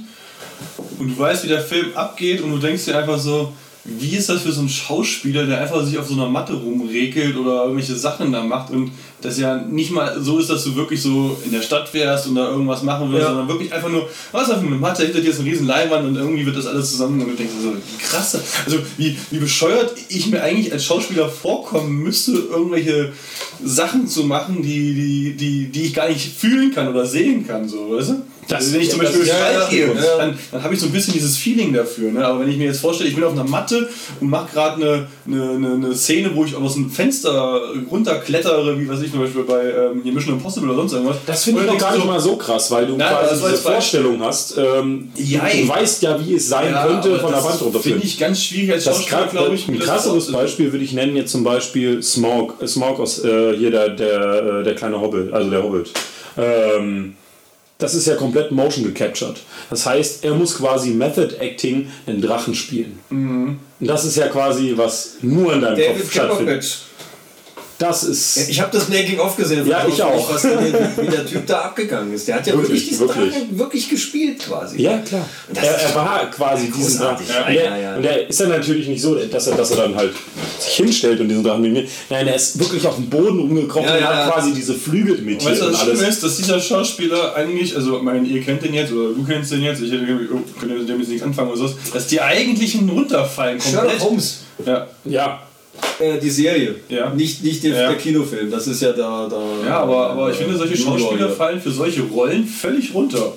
und du weißt, wie der Film abgeht und du denkst dir einfach so, wie ist das für so einen Schauspieler, der einfach sich auf so einer Matte rumrekelt oder irgendwelche Sachen da macht und das ja nicht mal so ist, dass du wirklich so in der Stadt wärst und da irgendwas machen würdest, Ja. sondern wirklich einfach nur, was auf eine Matte, hinter dir ist eine riesen Leinwand und irgendwie wird das alles zusammen und du denkst so, krass, also wie, wie bescheuert ich mir eigentlich als Schauspieler vorkommen müsste, irgendwelche Sachen zu machen, die, die, die, die ich gar nicht fühlen kann oder sehen kann, so, weißt du? Das- also wenn ich zum Beispiel ja, ja, gehe, ja. dann, dann habe ich so ein bisschen dieses Feeling dafür. Ne? Aber wenn ich mir jetzt vorstelle, ich bin auf einer Matte und mache gerade eine, eine, eine, eine Szene, wo ich aus einem Fenster runterklettere, wie weiß ich zum Beispiel bei ähm, hier Mission Impossible oder sonst irgendwas. Das finde ich noch gar nicht denkst mal so krass, weil du Nein, quasi diese. Vorstellung hast. Ähm, du weißt ja, wie es sein könnte, von der Wand runterfallen. Finde ich ganz schwierig als Schauspieler, glaube ich. ein mir das krasseres. Beispiel würde ich nennen jetzt zum Beispiel Smaug, äh, Smaug aus äh, hier der, der, äh, der kleine Hobbit, also der Hobbit. Ähm, das ist ja komplett motion gecaptured. Das heißt, er muss quasi Method Acting einen Drachen spielen. Mhm. Und das ist ja quasi, was nur in deinem David Kopf stattfindet. Das ist. Ich habe das Making-of gesehen. Ja, ich auch. Was, wie der Typ da abgegangen ist. Der hat ja Wirklich, wirklich, diesen wirklich. Drachen wirklich gespielt quasi. Ja, klar. Er, er war quasi diesen Drachen. Ja, er, ja, ja. und er ist dann natürlich nicht so, dass er, dass er dann halt sich hinstellt und diesen Drachen imitiert. Nein, er ist wirklich auf den Boden umgekrochen Ja, und ja, hat ja. quasi diese Flügel imitiert Weißt du, alles. Schlimme ist, dass dieser Schauspieler eigentlich, also ich meine, ihr kennt den jetzt oder du kennst den jetzt, ich hätte oh, könnte mit dem jetzt nichts anfangen oder so, dass die eigentlichen runterfallen Sherlock komplett. Holmes. Ja, Ja, Äh, die Serie. Ja. Nicht, nicht der, Ja. der Kinofilm. Das ist ja da. da ja aber, aber ich finde, solche Schauspieler fallen für solche Rollen völlig runter.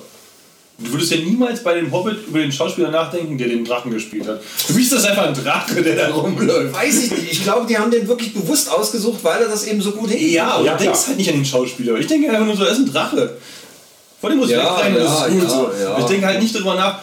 Du würdest ja niemals bei dem Hobbit über den Schauspieler nachdenken, der den Drachen gespielt hat. Für mich ist das einfach ein Drache, der da rumläuft. Weiß ich nicht. Ich glaube, die haben den wirklich bewusst ausgesucht, weil er das eben so gut hinkriegt. Ja, aber Ja, du denkst klar. halt nicht an den Schauspieler. Ich denke einfach nur so, er ist ein Drache. Vor dem muss ich Ja, wegrennen, das ja, ist gut ja, so. ja. Ich denke halt nicht darüber nach,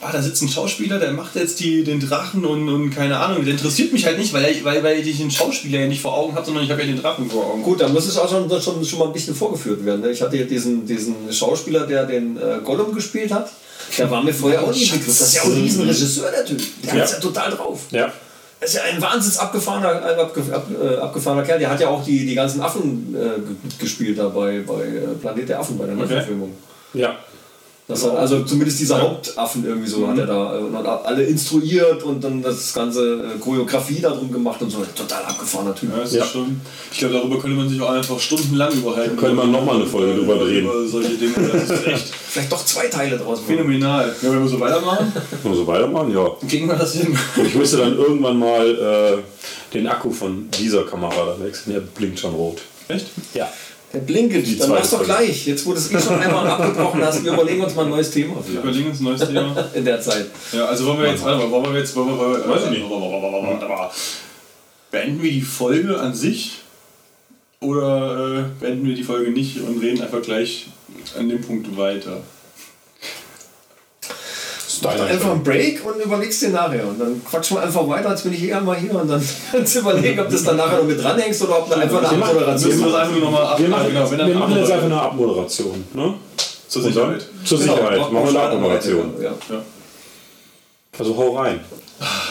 ah, da sitzt ein Schauspieler, der macht jetzt die, den Drachen und, und keine Ahnung. Der interessiert mich halt nicht, weil, weil, weil ich den Schauspieler ja nicht vor Augen habe, sondern ich habe ja den Drachen vor Augen. Gut, dann muss es auch schon, schon, schon mal ein bisschen vorgeführt werden. Ne? Ich hatte ja diesen, diesen Schauspieler, der den äh, Gollum gespielt hat. Der war mir vorher auch nicht begriffen. Das ist ja auch ein riesen Regisseur, der Typ. Der Ja. ist ja total drauf. ja. ist ja ein wahnsinns abgefahrener, ein ab, äh, abgefahrener Kerl. Der hat ja auch die, die ganzen Affen äh, ge- gespielt da bei, bei äh, Planet der Affen, bei der Neuverfilmung. Ja. Das hat, also zumindest diese Hauptaffen irgendwie so hat er da äh, und hat alle instruiert und dann das ganze äh, Choreografie darum gemacht und so. Total abgefahrener Typ. Ja, das Ja. ist schon. Ich glaube, darüber könnte man sich auch einfach stundenlang überhalten. könnte man noch mal eine Folge drüber drehen. Über solche Dinge. Das ist echt [LAUGHS] Vielleicht doch zwei Teile draus machen. phänomenal. Ja, wenn wir so weitermachen, Wollen wir so weitermachen? Ja. kriegen wir das hin. Und ich müsste dann irgendwann mal äh, den Akku von dieser Kamera wechseln. Der blinkt schon rot. Echt? Ja. Der blinket, Die dann mach's doch gleich. Jetzt, wo du es eh schon einmal abgebrochen hast, wir überlegen uns mal ein neues Thema Wir vielleicht. überlegen uns ein neues Thema. [LAUGHS] in der Zeit. Ja, also wollen wir jetzt, warte mal, wollen wir jetzt, wollen wir, wollen wir, Weiß ich nicht. beenden wir die Folge an sich oder äh, beenden wir die Folge nicht und reden einfach gleich an dem Punkt weiter? Deine Einfach Entscheidung. einen Break und überlegst dir nachher. Und dann quatschen wir einfach weiter, als bin ich eher mal hier und dann [LAUGHS] kannst du überlegen, ob du das dann nachher noch mit dranhängst oder ob du einfach eine Abmoderation Müssen wir einfach ab, Wir machen, genau, wir machen jetzt einfach eine Abmoderation. Ne? zur Sicherheit. Zur Genau, Sicherheit. mach- machen wir eine Abmoderation. Ja. Ja. Also hau rein.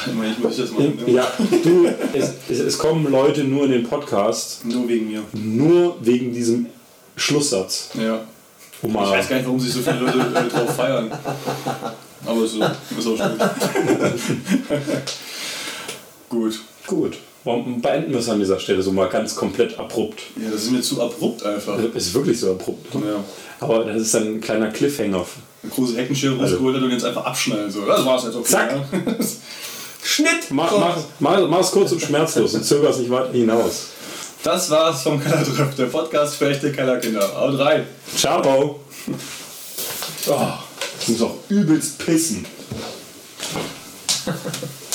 Immer, ich muss das machen. Ja, du, es, es, es kommen Leute nur in den Podcast, Nur wegen mir. nur wegen diesem Schlusssatz. Ja. Um Ich weiß gar nicht, warum sich so viele Leute äh, drauf feiern. Aber so, ist auch schon [LAUGHS] gut. gut. Warum beenden wir es an dieser Stelle so mal ganz komplett abrupt? Ja, das ist mir zu abrupt einfach. Es ist wirklich so abrupt. ne? Ja. Aber das ist dann ein kleiner Cliffhanger. Eine große Heckenschere rausgeholt hat und jetzt einfach abschneiden. So, das war's jetzt. Okay, Zack. Ja. [LAUGHS] Schnitt! Mach, mach, mach, mach es kurz und schmerzlos und zöger es nicht weiter hinaus. Das war's vom Kellertreff, der Podcast für echte Kellerkinder. Haut rein. Ciao. Oh, ich muss auch übelst pissen. [LAUGHS]